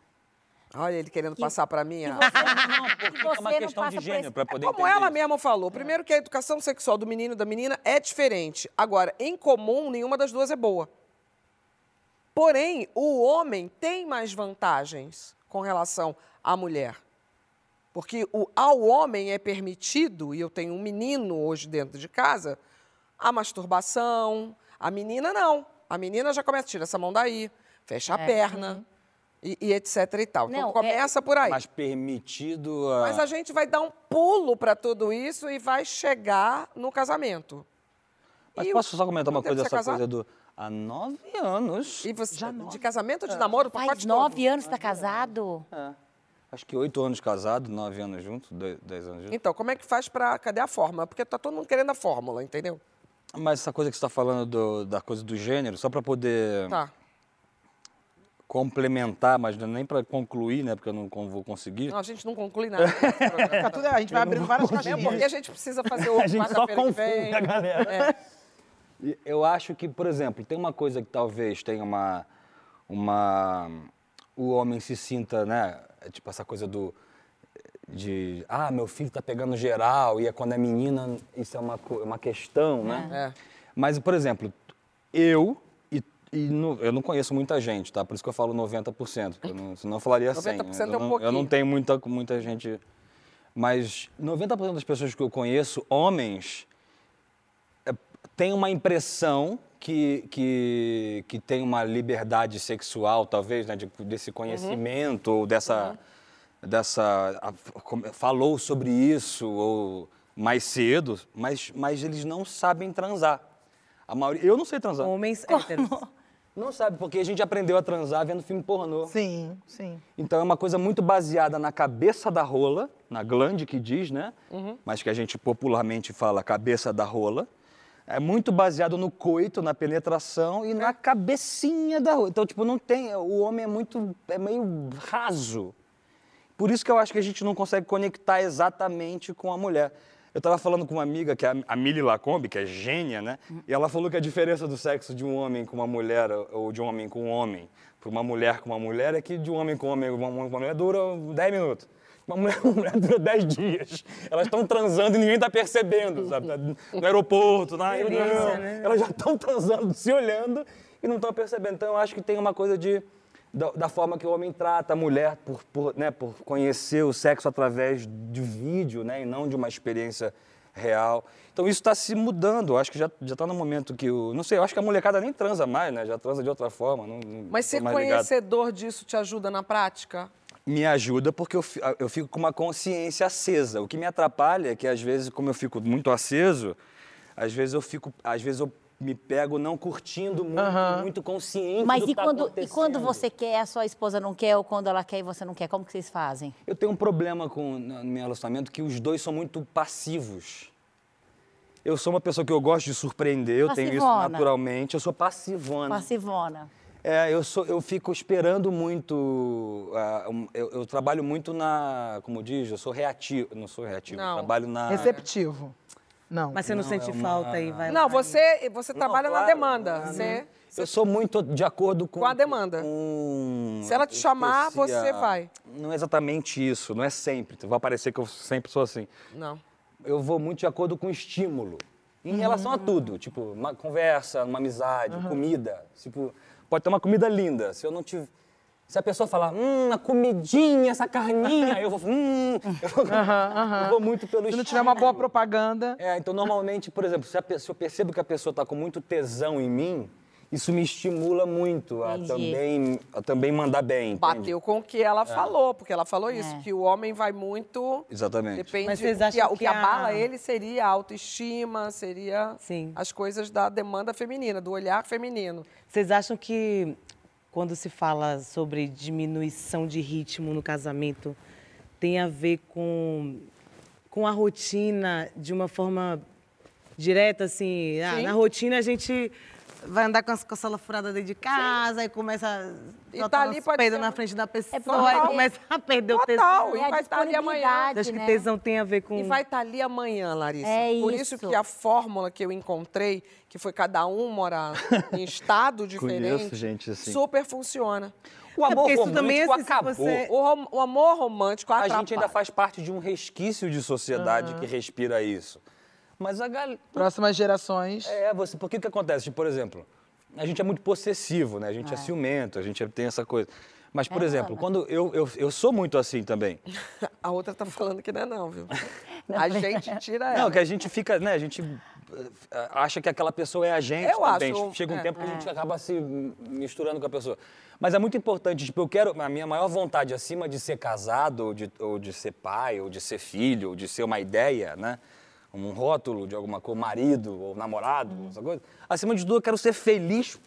Olha, ele querendo passar pra mim. a- Não, porque você é uma questão de gênero, pra poder Como ela isso. mesma falou, primeiro que a educação sexual do menino e da menina é diferente. Agora, em comum, nenhuma das duas é boa. Porém, o homem tem mais vantagens com relação à mulher. Porque o, ao homem é permitido, e eu tenho um menino hoje dentro de casa, a masturbação. A menina não. A menina já começa, tira essa mão daí, fecha a perna, e, e etc e tal. Então Não, é- começa por aí. Mas permitido a... Mas a gente vai dar um pulo para tudo isso e vai chegar no casamento. Mas E o- posso só comentar uma coisa, essa coisa do... Há nove anos. E você, Já de casamento ou de namoro? Faz pacote nove novo. anos que tá casado? É. Acho que oito anos casado, nove anos juntos, dois, dez anos juntos. Então, como é que faz para... Cadê a fórmula? Porque tá todo mundo querendo a fórmula, entendeu? Mas essa coisa que você está falando do- da coisa do gênero, só para poder Tá. complementar, mas não é nem para concluir, né? Porque eu não vou conseguir. Não, a gente não conclui nada. [laughs] programa. tudo, a gente vai abrindo várias caixinhas. porque a gente precisa fazer [laughs] o A gente só quarta-feira que confunde vem. a galera. É. Eu acho que, por exemplo, tem uma coisa que talvez tenha uma. uma o homem se sinta, né? é Tipo essa coisa do. De. Ah, meu filho tá pegando geral, e é quando é menina, isso é uma, co- uma questão, né? É. Mas, por exemplo, eu. E, e no- eu não conheço muita gente, tá? Por isso que eu falo 90%, porque eu não, senão eu falaria 100. 90% é um não, eu pouquinho. não tenho muita, muita gente. Mas 90% das pessoas que eu conheço, homens, é, tem uma impressão que, que, que tem uma liberdade sexual, talvez, né, de- desse conhecimento, ou dessa. dessa a- falou sobre isso ou mais cedo, mas, mas eles não sabem transar. A maioria, eu não sei transar. Homens héteros. [laughs] Não sabe, porque a gente aprendeu a transar vendo filme pornô. Sim, sim. Então é uma coisa muito baseada na cabeça da rola, na glande que diz, né? Mas que a gente popularmente fala cabeça da rola. É muito baseado no coito, na penetração e na cabecinha da rola. Então, tipo, não tem. O homem é muito. é meio raso. Por isso que eu acho que a gente não consegue conectar exatamente com a mulher. Eu estava falando com uma amiga, que é a- Mili Lacombe, que é gênia, né? E ela falou que a diferença do sexo de um homem com uma mulher ou de um homem com um homem para uma mulher com uma mulher é que de um homem com um homem uma uma mulher dura 10 minutos. Uma mulher, [laughs] uma mulher dura 10 dias. Elas estão transando e ninguém está percebendo, sabe? No aeroporto, na reunião. né? Elas já estão transando, se olhando e não estão percebendo. Então eu acho que tem uma coisa de da, da forma que o homem trata a mulher por, por, né, por conhecer o sexo através de vídeo, né, e não de uma experiência real. Então isso está se mudando. Eu acho que já já está no momento que o não sei. Eu acho que a molecada nem transa mais, né? Já transa de outra forma. Não, não Mas ser mais ligado. conhecedor disso te ajuda na prática? Me ajuda porque eu, fi- eu fico com uma consciência acesa. O que me atrapalha é que às vezes, como eu fico muito aceso, às vezes eu fico, às vezes eu me pego não curtindo muito, muito consciente Mas do e que tá quando, e quando você quer, a sua esposa não quer, ou quando ela quer e você não quer, como que vocês fazem? Eu tenho um problema com no meu relacionamento que os dois são muito passivos. Eu sou uma pessoa que eu gosto de surpreender, eu tenho isso Passivona. naturalmente. Eu sou passivona. Passivona. É, eu, sou, eu fico esperando muito. um, eu, eu trabalho muito na. Como diz? Eu sou reativo. Não sou reativo, eu Não. trabalho na. Receptivo. Não. Mas você não, Não, sente é uma- falta e vai Não, lá você, você trabalha na claro, demanda. claro. Você, Eu sou muito de acordo com. Com a demanda. com- Se ela te chamar, você vai. Não é exatamente isso, não é sempre. Vai parecer que eu sempre sou assim. não. eu vou muito de acordo com o estímulo. Em relação a tudo, tipo, uma conversa, uma amizade, comida. Tipo, pode ter uma comida linda. Se eu não tiver. Se a pessoa falar, hum, a comidinha, essa carninha, eu vou, hum, [laughs] eu vou, eu vou muito pelo Se não tiver uma boa propaganda. É, então normalmente, por exemplo, se, a se eu percebo que a pessoa está com muito tesão em mim, isso me estimula muito a Entendi. também, a também mandar bem. entende? Bateu com o que ela falou, porque ela falou isso, que o homem vai muito. Exatamente. Depende. Mas vocês o que, acham o que que a- abala ele seria a autoestima, seria Sim. as coisas da demanda feminina, do olhar feminino. Vocês acham que quando se fala sobre diminuição de ritmo no casamento tem a ver com, com a rotina de uma forma direta, assim? Ah, na rotina a gente vai andar com as com a sola furada dentro de casa e começa a E soltar tá ali peidos ser na frente da pessoa total. e começa a perder o Total, tesão. e vai estar ali amanhã. Acha que né? tesão tem a ver com... E vai estar ali amanhã, Larissa. É Por isso isso. que a fórmula que eu encontrei, que foi cada um morar em [laughs] estado diferente, Conheço gente assim. super funciona. O amor porque isso romântico também é acabou. você- O, rom- o amor romântico A atrapalha. gente ainda faz parte de um resquício de sociedade que respira isso. Mas a galera. Próximas gerações. É, você. Por que que acontece? Tipo, por exemplo, a gente é muito possessivo, né? A gente é, ciumento, a gente tem essa coisa. Mas, por exemplo, quando eu, eu, eu sou muito assim também. [laughs] A outra tá falando que não é não, viu? [laughs] a gente tira ela. Não, que a gente fica, né? A gente eh, acha que aquela pessoa é a gente Eu também. acho, Chega um é. tempo que a gente acaba se misturando com a pessoa. Mas é muito importante, tipo, eu quero, a minha maior vontade, acima de ser casado, ou de, ou de ser pai, ou de ser filho, ou de ser uma ideia, né? Um rótulo de alguma coisa, marido ou namorado, essa coisa. Acima de tudo, eu quero ser feliz,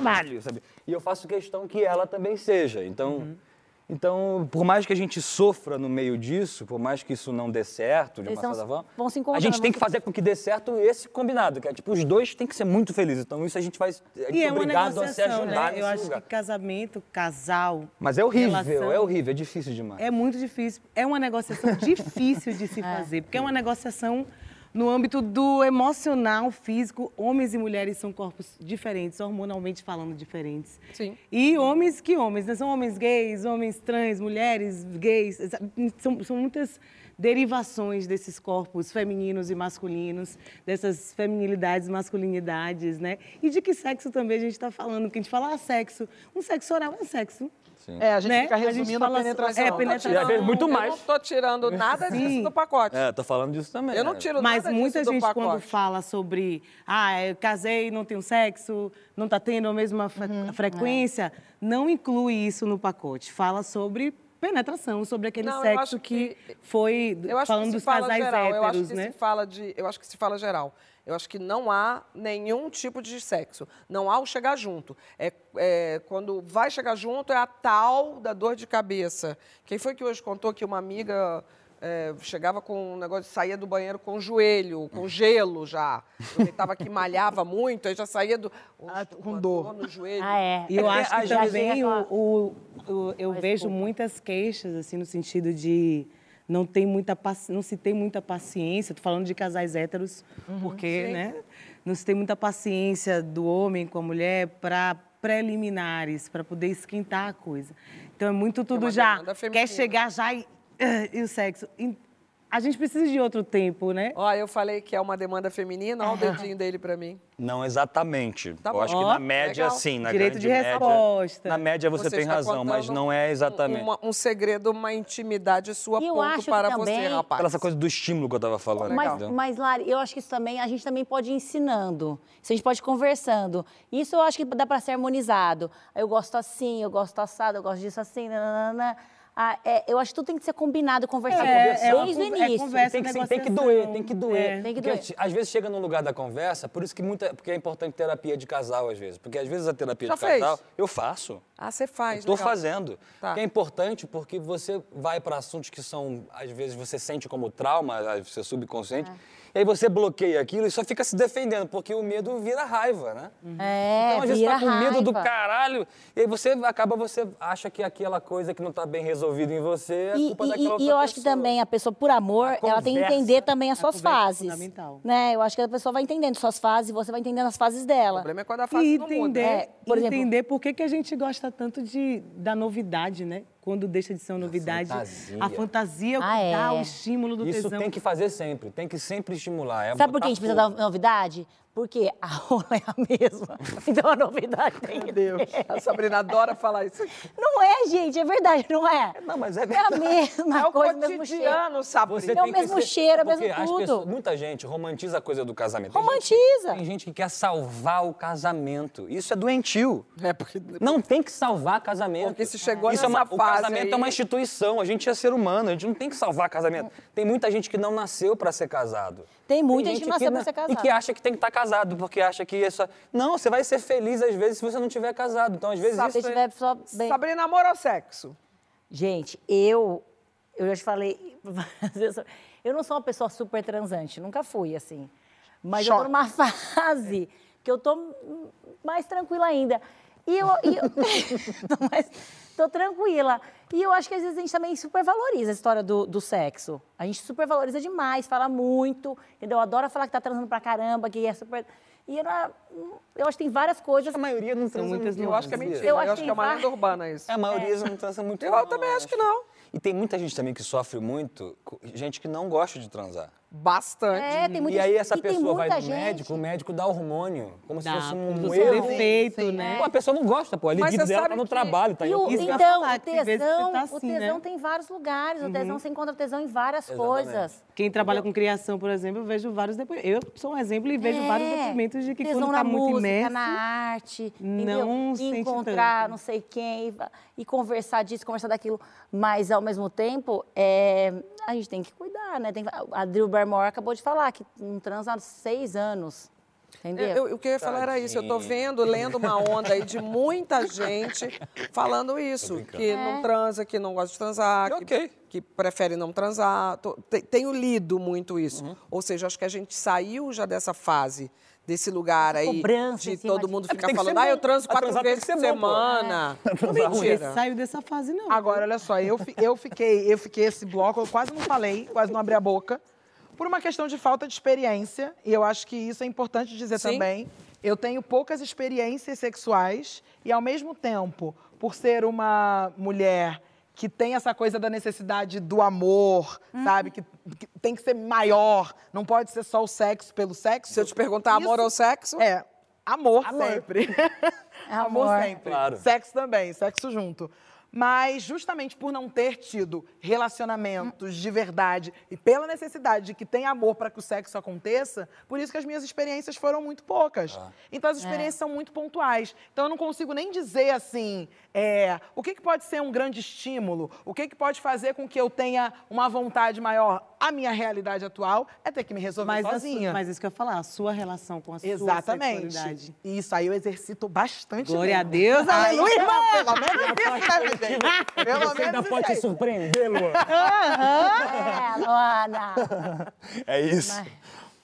malho, sabe? E eu faço questão que ela também seja. Então, então, por mais que a gente sofra no meio disso, por mais que isso não dê certo, de Eles uma certa forma, a gente tem que fazer com que dê certo esse combinado, que é tipo, os dois têm que ser muito felizes. Então, isso a gente vai. A gente E é uma obrigado a se negociação, ajudar né? Eu acho lugar. que casamento, casal... Mas é horrível, relação- é horrível, é difícil demais. É muito difícil. É uma negociação [laughs] difícil de se fazer, porque é uma negociação No âmbito do emocional, físico, homens e mulheres são corpos diferentes, hormonalmente falando diferentes. Sim. E homens que homens, né? São homens gays, homens trans, mulheres gays. São, são muitas derivações desses corpos femininos e masculinos, dessas feminilidades, masculinidades, né? E de que sexo também a gente está falando? Porque a gente fala ah, sexo. Um sexo oral é sexo. Sim. É, a gente Né? fica A gente resumindo a, fala- penetração. é, Eu penetração. tirando- E às vezes muito Eu mais. não tô tirando [laughs] nada disso Sim. do pacote. É, tô falando disso também. Eu não né? tiro Mas nada muita disso gente, do pacote. quando fala sobre, ah, eu casei, não tenho sexo, não está tendo a mesma fre- Uhum. frequência, não inclui isso no pacote. Fala sobre penetração, sobre aquele Não, eu sexo acho que, que- foi, Eu acho falando que dos fala casais geral. eu acho héteros, que né? se fala de, eu acho que se fala geral. Eu acho que não há nenhum tipo de sexo. Não há o chegar junto. É, é, quando vai chegar junto é a tal da dor de cabeça. Quem foi que hoje contou que uma amiga é, chegava com um negócio, saía do banheiro com o joelho, com gelo já. Aproveitava que malhava muito, aí já saía do. Ah, com uma dor. no joelho. Ah, é. E eu É, acho que também o, o- o- eu Mas, vejo desculpa. muitas queixas, assim, no sentido de não, tem muita, não se tem muita paciência, estou falando de casais héteros, porque né, não se tem muita paciência do homem com a mulher para preliminares, para poder esquentar a coisa. Então é muito tudo uma já, quer chegar já e, e o sexo. E a gente precisa de outro tempo, né? Ó, eu falei que é uma demanda feminina, olha o dedinho dele pra mim. Não exatamente. Tá eu acho que na média, legal. sim. Na Direito grande de média, resposta. Na média você, tem está razão, mas não é exatamente. uma- um segredo, uma intimidade sua, eu ponto acho que para também- você, rapaz. Aquela essa coisa do estímulo que eu tava falando. Mas, entendeu? mas, Lari, eu acho que isso também, a gente também pode ir ensinando. Isso a gente pode ir conversando. Isso eu acho que dá para ser harmonizado. Eu gosto assim, eu gosto assado, eu gosto disso assim, nananana. Ah, é, eu acho que tudo tem que ser combinado, conversado É, é uma desde o é início. conversa. tem que, tem que doer, tem que doer. É. Tem que Porque, doer. às vezes chega num lugar da conversa, por isso que muita, porque é importante terapia de casal às vezes, porque às vezes a terapia Já de casal fez? eu faço. Ah, você faz, Estou fazendo. Tá. Que é importante porque você vai para assuntos que são, às vezes, você sente como trauma, às vezes subconsciente, e aí você bloqueia aquilo e só fica se defendendo, porque o medo vira raiva, né? É, então, às vezes, vira tá com medo do raiva. caralho, e aí você acaba, você acha que aquela coisa que não tá bem resolvida em você é E, culpa e- daquela e outra eu acho que pessoa. também a pessoa, por amor, A ela tem que entender também as suas é fases. fundamental. Né? Eu acho que a pessoa vai entendendo suas fases, você vai entendendo as fases O dela. problema é quando a fase E não muda. entender, É, por exemplo- entender por que, que a gente gosta tanto de, da novidade, né? Quando deixa de ser uma novidade. fantasia. A fantasia é o que Ah, dá é. o estímulo do Isso tesão. tem que fazer sempre, tem que sempre estimular. é Sabe por que a gente precisa da novidade? Porque a [laughs] rola é a mesma. Então a novidade tem que Deus. A Sabrina adora falar isso. Não é, gente, é verdade, não é? Não, mas é É a verdade. mesma É o coisa, o mesmo cheiro. Sabrina. Você É o tem mesmo ser- cheiro, é o mesmo tudo. pessoas- muita gente romantiza a coisa do casamento. Tem Romantiza. gente- Tem gente que quer salvar o casamento. Isso é doentio. É, porque... Não tem que salvar casamento. Porque se chegou Isso é uma, nessa O fase casamento aí- é uma instituição, a gente é ser humano, a gente não tem que salvar casamento. Tem muita gente que não nasceu para ser casado. Tem muita gente que nasceu pra na- ser casado. E que acha que tem que estar casado, porque acha que isso... Não, você vai ser feliz às vezes se você não tiver casado. Então, às vezes, Se isso você é... tiver só bem... Sabrina, amor ou sexo? Gente, eu, eu já te falei [laughs] eu não sou uma pessoa super transante, nunca fui assim. Mas eu Choque. tô numa [laughs] fase que eu tô mais tranquila ainda. E eu, e eu [laughs] mais- tô tranquila. E eu acho que às vezes a gente também supervaloriza a história do, do sexo. A gente supervaloriza demais, fala muito, entendeu? Adora falar que tá transando pra caramba, que é super. E eu, não- eu acho que tem várias coisas. A maioria não transa muitas muito. Eu acho que é mentira. Eu Eu acho acho, que que é uma lenda urbana isso. É, a maioria não transa muito. Eu não, também acho que não. E tem muita gente também que sofre muito, gente que não gosta de transar. Bastante. É, tem muita e aí essa e pessoa vai no gente- médico, o médico dá hormônio, como se Dá, fosse um erro. defeito, né? Pô, a pessoa não gosta, pô. A Mas libido dela sabe tá no que- trabalho, tá em E o- então, o você tesão, tá o assim, tesão né? tem vários lugares. O tesão, você encontra tesão em várias Exatamente. coisas. Quem trabalha com criação, por exemplo, eu vejo vários depoimentos. Eu sou um exemplo e vejo É, vários depoimentos de que quando na tá muito imerso... na arte, não entendeu? encontrar tanto. não sei quem e, conversar disso, conversar daquilo. Mas, ao mesmo tempo, é, a gente tem que cuidar, né? Tem a Drew Barrymore acabou de falar que não transa há seis anos, entendeu? Eu- eu- o que eu ia falar era isso. Eu tô Tadinho. vendo, lendo uma onda aí de muita gente falando isso. Que É. não transa, que não gosta de transar, que, Ok. que prefere não transar. Tô- te- tenho lido muito isso. Uhum. Ou seja, acho que a gente saiu já dessa fase, desse lugar aí cobrança de todo mundo É ficar que falando, ah, eu transo quatro vezes por semana. [laughs] Ninguém Mentira. saiu dessa fase, não. Agora, olha só, eu, eu, fiquei, eu fiquei esse bloco, eu quase não falei, quase não abri a boca, Por uma questão de falta de experiência, e eu acho que isso é importante dizer Sim. também. Eu tenho poucas experiências sexuais e, ao mesmo tempo, por ser uma mulher que tem essa coisa da necessidade do amor, sabe? Que, que tem que ser maior, não pode ser só o sexo pelo sexo. Se eu te perguntar amor Isso- ou sexo, É, amor, Amor. sempre. [laughs] Amor. sempre. Claro. Sexo também, sexo junto. Mas justamente por não ter tido relacionamentos de verdade e pela necessidade de que tenha amor para que o sexo aconteça, por isso que as minhas experiências foram muito poucas. Então as experiências são muito pontuais. Então eu não consigo nem dizer assim, é, o que, que pode ser um grande estímulo, o que, que pode fazer com que eu tenha uma vontade maior. A minha realidade atual é ter que me resolver Mas, a sozinha. mas isso que eu ia falar, a sua relação com a sua Exatamente. sexualidade. Isso aí eu exercito bastante. Glória a mesmo. Deus, Aí, aleluia! Pelo menos isso, né, minha gente? Pelo Você ainda menos pode isso se aí. surpreender, Luan. É, Luana. É isso.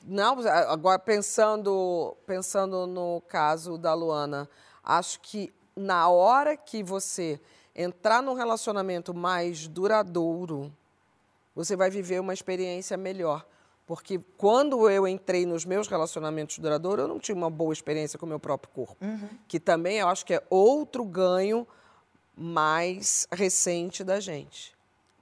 Não, agora pensando, pensando no caso da Luana, acho que na hora que você entrar num relacionamento mais duradouro, você vai viver uma experiência melhor. Porque quando eu entrei nos meus relacionamentos duradouros, eu não tinha uma boa experiência com o meu próprio corpo. Que também eu acho que é outro ganho mais recente da gente.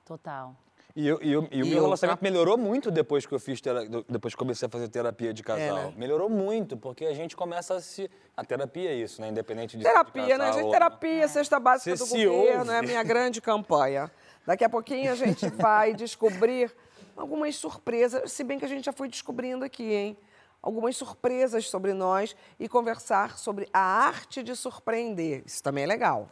Total. E, eu, e, eu- e o E meu outra- relacionamento melhorou muito depois que eu fiz tera- depois que comecei a fazer terapia de casal. É, né? Melhorou muito, porque a gente começa a se. A terapia é isso, né? Independente de ser de Terapia, né, casal gente? ou- Terapia, cesta básica Você do governo, ouve. é a minha grande campanha. Daqui a pouquinho a gente [laughs] vai descobrir algumas surpresas, se bem que a gente já foi descobrindo aqui, hein? Algumas surpresas sobre nós e conversar sobre a arte de surpreender. Isso também é legal.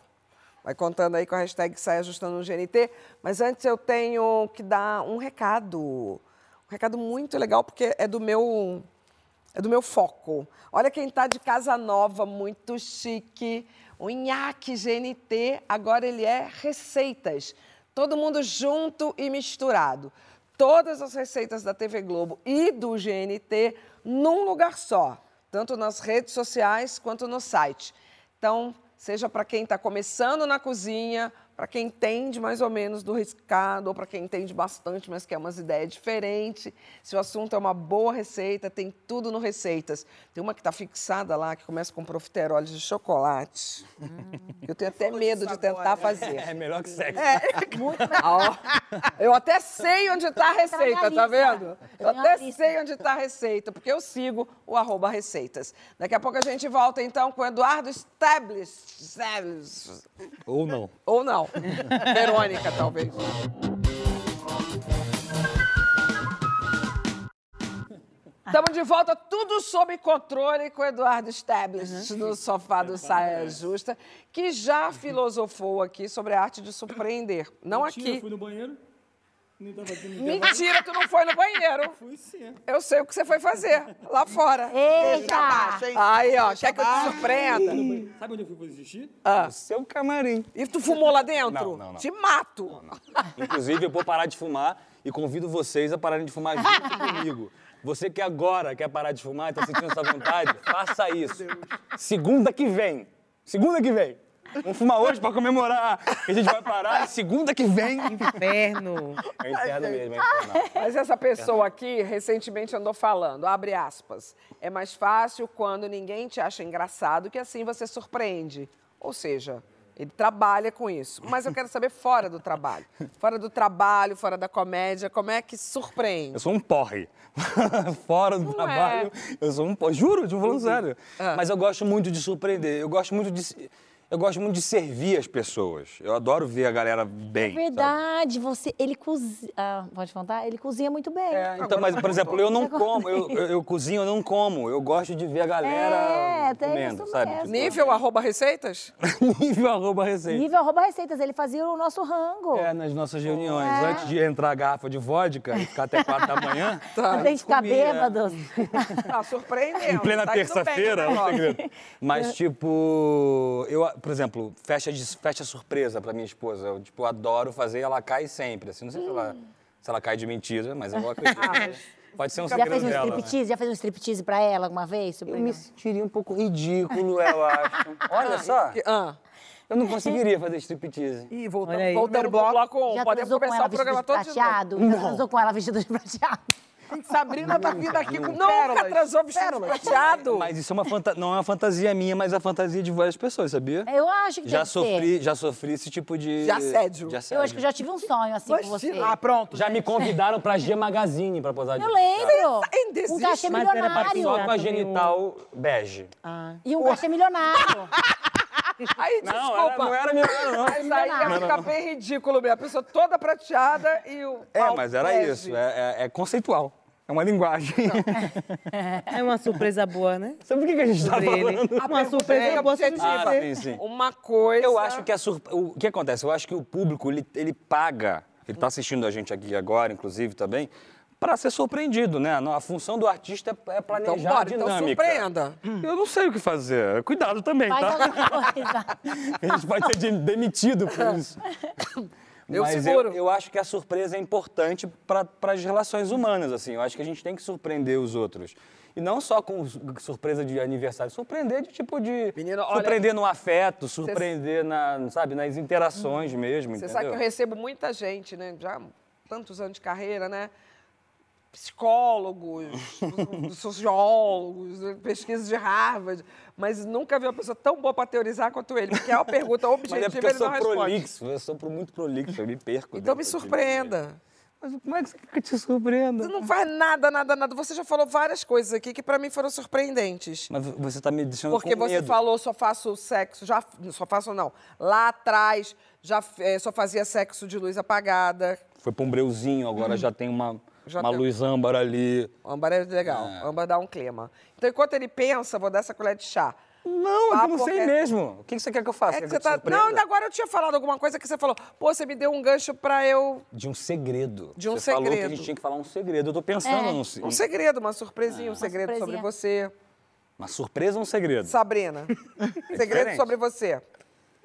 Vai contando aí com a hashtag Sai Ajustando no GNT. Mas antes eu tenho que dar um recado. Um recado muito legal, porque é do meu é do meu foco. Olha quem está de casa nova, muito chique. O Nhaque GNT, agora ele é receitas. Todo mundo junto e misturado. Todas as receitas da TV Globo e do GNT num lugar só, tanto nas redes sociais quanto no site. Então, seja para quem está começando na cozinha, para quem entende mais ou menos do riscado, ou para quem entende bastante, mas quer umas ideias diferentes. Se o assunto é uma boa receita, tem tudo no Receitas. Tem uma que está fixada lá, que começa com profiteroles de chocolate. Eu tenho até medo de tentar fazer. É melhor que sexo. Ah, [laughs] ó. Eu até sei onde está a receita, tá vendo? Eu Tá na até sei onde está a receita, porque eu sigo o arroba receitas. Daqui a pouco a gente volta, então, com o Eduardo. Stablish. Ou não. Ou não. [laughs] Verônica, talvez. Estamos de volta, tudo sob controle com o Eduardo Stablish no sofá do Saia Justa, que já filosofou aqui sobre a arte de surpreender. Não Mentira, aqui. Eu fui no banheiro, nem tava aqui no Mentira, tu não foi no banheiro. [laughs] Fui sim. Eu sei o que você foi fazer lá fora. Eita! Aí, ó, quer que eu te surpreenda? Sabe onde eu fui fazer xixi? O seu camarim. E tu fumou lá dentro? Não, não, não. Te mato. Inclusive, eu vou parar de fumar e convido vocês a pararem de fumar junto comigo. Você que agora quer parar de fumar e está sentindo essa vontade, faça isso. Segunda que vem. Segunda que vem. Vamos fumar hoje para comemorar a gente vai parar. Segunda que vem. [laughs] Inferno. É inferno mesmo, é. Mas essa pessoa aqui recentemente andou falando, abre aspas, é mais fácil quando ninguém te acha engraçado que assim você surpreende. Ou seja, ele trabalha com isso. Mas eu quero saber fora do trabalho. Fora do trabalho, fora da comédia, como é que surpreende? Eu sou um porre. [laughs] Fora do Não trabalho, eu sou um porre. Juro, tô falando sério. Ah. Mas eu gosto muito de surpreender. Eu gosto muito de. Eu gosto muito de servir as pessoas. Eu adoro ver a galera bem. sabe? Verdade, você. Ele cozinha. Ah, pode contar? Ele cozinha muito bem. É, então, mas, por exemplo, eu não [laughs] como, eu, eu, eu cozinho, eu não como. Eu gosto de ver a galera É, tem comendo, isso sabe? mesmo. Nível arroba receitas? [laughs] Nível arroba receita. Nível arroba receitas, ele fazia o nosso rango. É, nas nossas reuniões. É. Antes de entrar a garrafa de vodka e ficar até quatro da manhã, Não tem que ficar bêbado. Tá surpreendendo. em plena tá bem terça-feira, não negócio. segredo. Mas, tipo, eu, por exemplo, festa, de, festa surpresa pra minha esposa. Eu, tipo, adoro fazer e ela cai sempre. Assim, não sei se ela, se ela cai de mentira, mas eu acredito. [laughs] Pode ser um Já segredo fez um dela. né? striptease? Já fez um striptease pra ela alguma vez? Eu me sentiria um pouco ridículo, [laughs] eu acho. Olha só. Que- ah, Eu não conseguiria fazer striptease. Ih, voltamos primeiro Voltamos pro bloco. bloco 1. Já Podemos começar ela o programa vestida todo de de novo. prateado? Já transou com ela vestida de prateado? Gente, Sabrina tá vindo aqui com Nunca pérolas. transou vestido prateado. Mas isso é uma fanta... não é uma fantasia minha, mas é a fantasia de várias pessoas, sabia? Eu acho que Já deve ser. sofri, já sofri esse tipo de... De assédio. De assédio. Eu acho que já tive um sonho assim com você. Ah, pronto. Já me convidaram pra G Magazine pra posar de... Eu lembro. Ainda Um existe. cachê Mas era milionário. Só com a genital bege. Ah. E um cachê milionário. [laughs] [laughs] Aí, Não, desculpa. era, não era minha, não. Mas aí ia ficar bem ridículo mesmo. A pessoa toda prateada e o. É, mas era bege. isso. É, é- é conceitual. É uma linguagem. [laughs] É uma surpresa boa, né? Sabe por que, que a gente tá ele. falando? Uma surpresa é boa sobre objetiva. Ah, você. sim, sim. Uma coisa. Eu acho que a surp... o que acontece? Eu acho que o público, ele, ele paga, ele está assistindo a gente aqui agora, inclusive, também, para ser surpreendido, né? A função do artista é é planejar Então, bora, a então dinâmica. surpreenda. Eu não sei o que fazer. Cuidado também, Faz tá? [laughs] A gente pode ser de- demitido por isso. [laughs] Eu Mas seguro. eu, eu acho que a surpresa é importante para as relações humanas, assim. Eu acho que a gente tem que surpreender os outros. E não só com su- surpresa de aniversário, surpreender de tipo de. Menino, olha- surpreender no afeto, surpreender na, sabe, nas interações mesmo. Você sabe que eu recebo muita gente, né? Já há tantos anos de carreira, né? Psicólogos, sociólogos, pesquisas de Harvard, mas nunca vi uma pessoa tão boa para teorizar quanto ele, porque é uma pergunta [laughs] Mas objetiva é porque eu ele sou não responde. prolixo, eu sou muito prolixo, eu me perco. Então me surpreenda. Mas como é que você quer que te surpreenda? Você não faz nada, nada, nada. Você já falou várias coisas aqui que para mim foram surpreendentes. Mas você tá me deixando Porque com você medo. falou só faço sexo, já só faço não. Lá atrás já eh, só fazia sexo de luz apagada. Foi pra um breuzinho, agora já tem uma, Hum. Já uma tem. luz âmbar ali. O âmbar é legal. O âmbar dá um clima. Então, enquanto ele pensa, vou dar essa colher de chá. Não, Ah, eu não sei mesmo. O que que você quer que eu faça? É que você te tá. Não, ainda agora eu tinha falado alguma coisa que você falou. Pô, você me deu um gancho pra eu. De um segredo. De um você falou que a segredo. gente tinha que falar um segredo. Eu tô pensando É. num Um segredo, uma surpresinha, um segredo sobre você. Uma surpresa ou um segredo? Sabrina. [laughs] segredo Diferente. sobre você.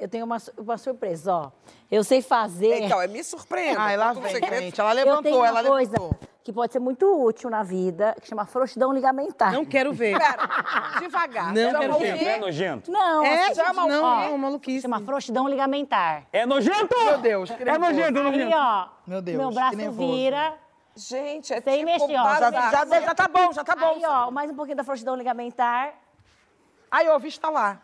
Eu tenho uma, uma surpresa, ó. Eu sei fazer. Então, é me surpreenda. Lá Conta um vem, gente. Ela eu levantou, tenho uma ela coisa levantou. que pode ser muito útil na vida, que chama frouxidão ligamentar. Não quero ver. Pera, devagar. Não Chama quero o ver. É nojento? Não, É, assim, gente, não, ó, não, maluquice. Chama frouxidão ligamentar. É nojento! Meu Deus, que É nojento, é Aí, nojento. ó, Meu Deus, meu braço vira. Gente, é Sem tipo mexer, ó. Já, já, já tá bom, já tá bom. Aí, ó, mais um pouquinho da frouxidão ligamentar. Aí, ó, vista lá.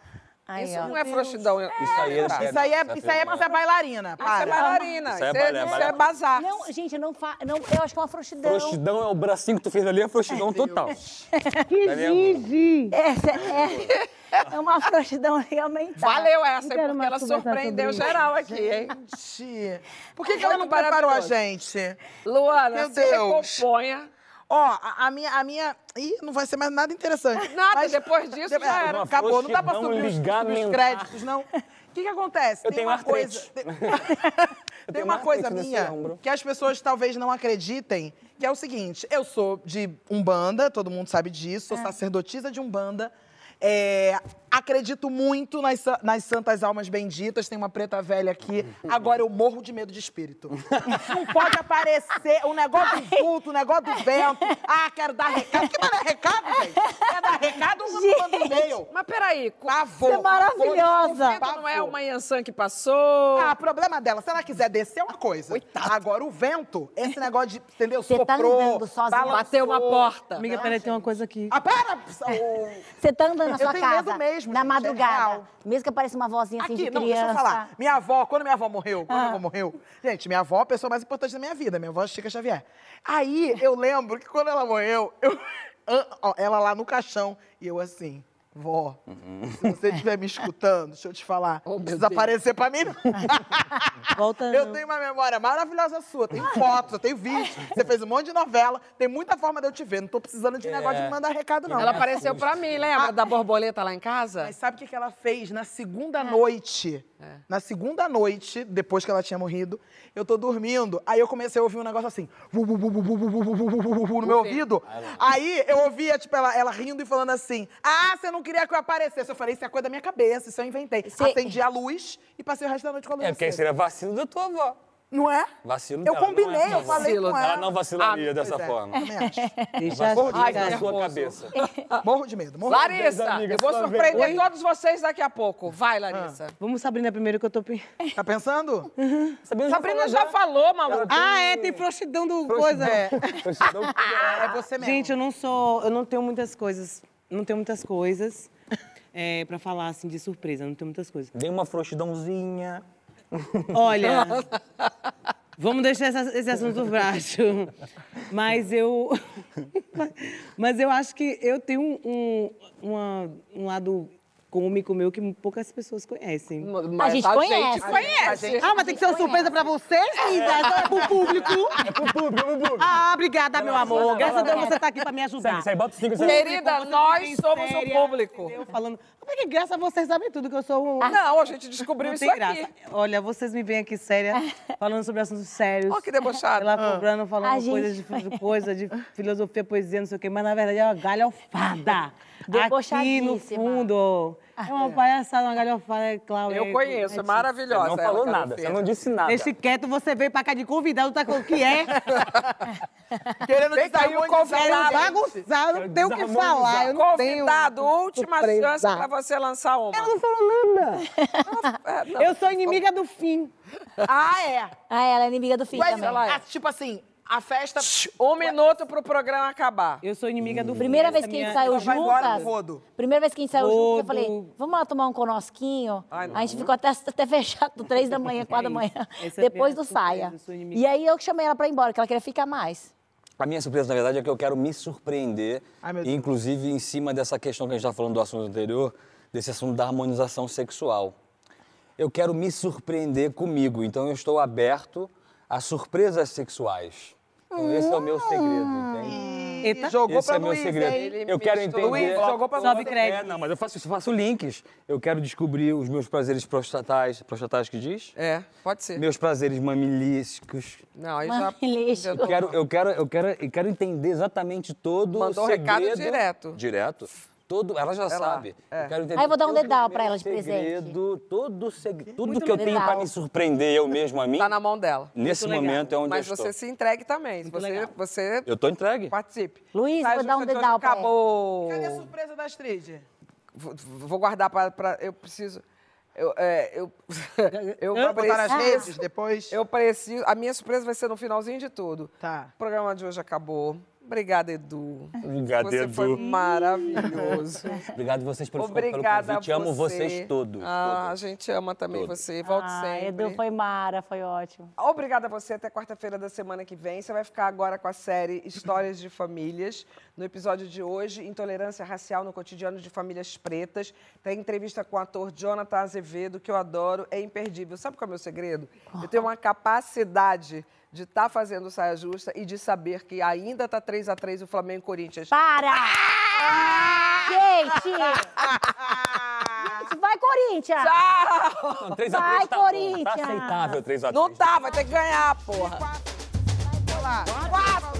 Aí, Isso ó. não é frouxidão. Isso aí é... Isso aí é, isso aí é bailarina. Isso é Para. bailarina. Isso é Isso é, balé, isso balé. é bazar. Não, gente, eu não fa... não, eu acho que é uma frouxidão. Frouxidão é o bracinho que tu fez ali, é frouxidão total. Que? [laughs] Gigi! Essa é, é uma frouxidão ligamentar. Valeu essa, hein, porque ela surpreendeu geral aqui, hein? Gente, por que, que ela não preparou a gente? Luana, Meu se Deus. recomponha. Ó, a, a minha, a minha... Ih, não vai ser mais nada interessante. [laughs] Nada, depois disso É, já era. Não, acabou, não dá pra subir os, subir os créditos, não. O que que acontece? Eu Tem tenho uma artrite. coisa... Tem, [laughs] tem tenho uma coisa minha que as pessoas talvez não acreditem, que é o seguinte, eu sou de Umbanda, todo mundo sabe disso, sou sacerdotisa de Umbanda, é, acredito muito nas, nas santas almas benditas, tem uma preta velha aqui, agora eu morro de medo de espírito. Não [laughs] pode aparecer o negócio do vulto, o negócio do vento, ah, quero dar recado, que não é recado, gente? Quer dar recado ou não manda e-mail? Mas peraí, Pavor. Você é maravilhosa. Não é uma Yansan que passou. Ah, problema dela. Se ela quiser descer, é uma coisa. Agora, o vento, esse negócio de, entendeu? Você tá Soprou, andando sozinha. balançou. Bateu uma porta. Amiga, peraí, tem uma coisa aqui. Ah, para! Ô, Você tá andando na Eu sua tenho casa, medo mesmo, na gente, é madrugada, real. mesmo que apareça uma vozinha assim Aqui, de não, criança. deixa eu falar. Minha avó, quando minha avó morreu, quando Ah. minha avó morreu, gente, minha avó é a pessoa mais importante da minha vida, minha avó é Chica Xavier. Aí, eu lembro que quando ela morreu, eu, [laughs] ela lá no caixão, e eu assim, vó, se você estiver me escutando, deixa eu te falar, Oh, não meu precisa Deus. aparecer pra mim, não. [laughs] Volta Eu não. tenho uma memória maravilhosa sua. Tenho fotos, eu tenho vídeos. Você fez um monte de novela. Tem muita forma de eu te ver. Não tô precisando de negócio de me mandar recado, não. Ela apareceu pra mim, lembra da borboleta lá em casa? Mas sabe o que que ela fez na segunda noite? É. Na segunda noite, depois que ela tinha morrido, eu tô dormindo. Aí eu comecei a ouvir um negócio assim, no meu ouvido. Aí eu ouvia, tipo, ela, ela rindo e falando assim: Ah, você não queria que eu aparecesse. Eu falei, isso é coisa da minha cabeça, isso eu inventei. Cê... Acendi a luz e passei o resto da noite com a luz. É, porque seria vacina da tua avó. Não é? Vacilo Eu dela, não combinei, é eu falei Vacilo com Ela ela. não vacilaria Ah, dessa é. forma. Também acho. [laughs] Deixa Ai, dentro da que sua cabeça. [laughs] Morro de medo, morro de medo. Larissa, eu vou surpreender todos vocês daqui a pouco. Vai, Larissa. Vamos, Sabrina, primeiro que eu tô... [laughs] Tá pensando? Sabrina já Sabrina falou já falou, maluco. Ah, é, tem frouxidão do coisa. É, é você mesmo. Gente, eu não sou... Eu não tenho muitas coisas... Não tenho muitas coisas é, pra falar, assim, de surpresa. Não tenho muitas coisas. Dei uma frouxidãozinha. Olha, vamos deixar essa- esse assunto baixo. Mas eu. [laughs] Mas eu acho que eu tenho um, um, uma- um lado cômico meu que poucas pessoas conhecem. Mas gente conhece. conhece. Ah, mas tem que ser uma surpresa pra vocês, linda. É pro público. [laughs] É pro público, é pro público. Ah, obrigada, meu amor. Graças a Deus você tá aqui pra me ajudar. Segue, segue, bota cinco, segue. Querida, nós somos séria, o público. entendeu? Falando. Porque graças a vocês sabem tudo que eu sou um. Não, a gente descobriu Não isso tem aqui. graça. Olha, vocês me veem aqui séria, [laughs] falando sobre assuntos sérios. Ó, que debochado. Ela cobrando, A falando gente- coisas de, de coisa, de [laughs] filosofia, poesia, não sei o quê, mas na verdade é uma galhofada. Aqui no fundo, é uma palhaçada, uma galhofada, é claro. Eu conheço, é maravilhosa. Não ela, falou nada, você não disse nada. Deixe quieto, você veio pra cá de convidado, tá com o que é? [laughs] Querendo o desarmonizar Quero convidado. bagunçar, eu não tenho o que falar, eu não tenho... Convidado, última surpresa. chance pra você lançar uma. Eu não falo nada. É, não. Eu sou inimiga do fim. Ah, é. Ah, ela é inimiga do fim Mas, também. ela é. ah, tipo assim, a festa Um minuto pro programa acabar. Eu sou inimiga do fim. Primeira vez que a gente saiu juntas. Primeira vez que a gente saiu juntas, eu falei, vamos lá tomar um conosquinho. Ai, a gente ficou até, até fechado, [laughs] três da manhã, [laughs] quatro da manhã, Essa é depois minha do saia. E aí eu que chamei ela pra ir embora, que ela queria ficar mais. A minha surpresa, na verdade, é que eu quero me surpreender, Ai, inclusive em cima dessa questão que a gente estava falando do assunto anterior, desse assunto da harmonização sexual. Eu quero me surpreender comigo, então eu estou aberto a surpresas sexuais. Então esse é o meu segredo, entende? Eita. Jogou Esse pra é meu Luiz, segredo. Ele Eu quero entender. Luiz, jogou pra Sobe você. crédito. É, não, mas eu faço isso, eu faço links. Eu quero descobrir os meus prazeres prostatais. Prostatais que diz? É, pode ser. Meus prazeres mamilísticos. Não, aí já... Eu quero, eu quero, eu quero, eu quero entender exatamente todo Mandou o segredo. recado direto. Direto. Todo, ela já sabe. é. Eu quero entender Aí eu vou dar um dedal pra meu ela de presente. segredo, Todo segredo, tudo Muito que eu tenho para me surpreender eu mesmo a mim. Tá na mão dela. Nesse Muito legal. momento é onde Mas eu você estou. se entregue também. Muito você, legal. você Eu tô entregue. participe. Luiz, vou dar um dedal pra ela. Acabou. Cadê a surpresa da Astrid? Vou, vou guardar para, para... Eu preciso... Eu, é, eu, [laughs] eu, Vai botar nas preciso, redes depois? eu preciso... A minha surpresa vai ser no finalzinho de tudo. Tá. O programa de hoje acabou. Obrigada, Edu. Obrigado, Você Edu. foi maravilhoso. [laughs] Obrivado vocês por, Obrigada pelo convite. a Amo você. vocês todos. Ah, a todos. gente ama também Todos. você. Volte Ah, sempre. Edu foi mara, foi ótimo. Obrigada a você. Até quarta-feira da semana que vem. Você vai ficar agora com a série Histórias de Famílias. No episódio de hoje, Intolerância Racial no Cotidiano de Famílias Pretas. Tem entrevista com o ator Jonathan Azevedo, que eu adoro. É imperdível. Sabe qual é o meu segredo? Eu tenho uma capacidade de estar fazendo saia justa e de saber que ainda está 3 a 3 o Flamengo e Corinthians. Para! Gente! [laughs] Gente, vai, Corinthians! Tchau! Não, 3 a 3 Vai, tá bom, Corinthians! Tá aceitável 3 a 3 Não tá, vai ter que ganhar, porra. Vai lá.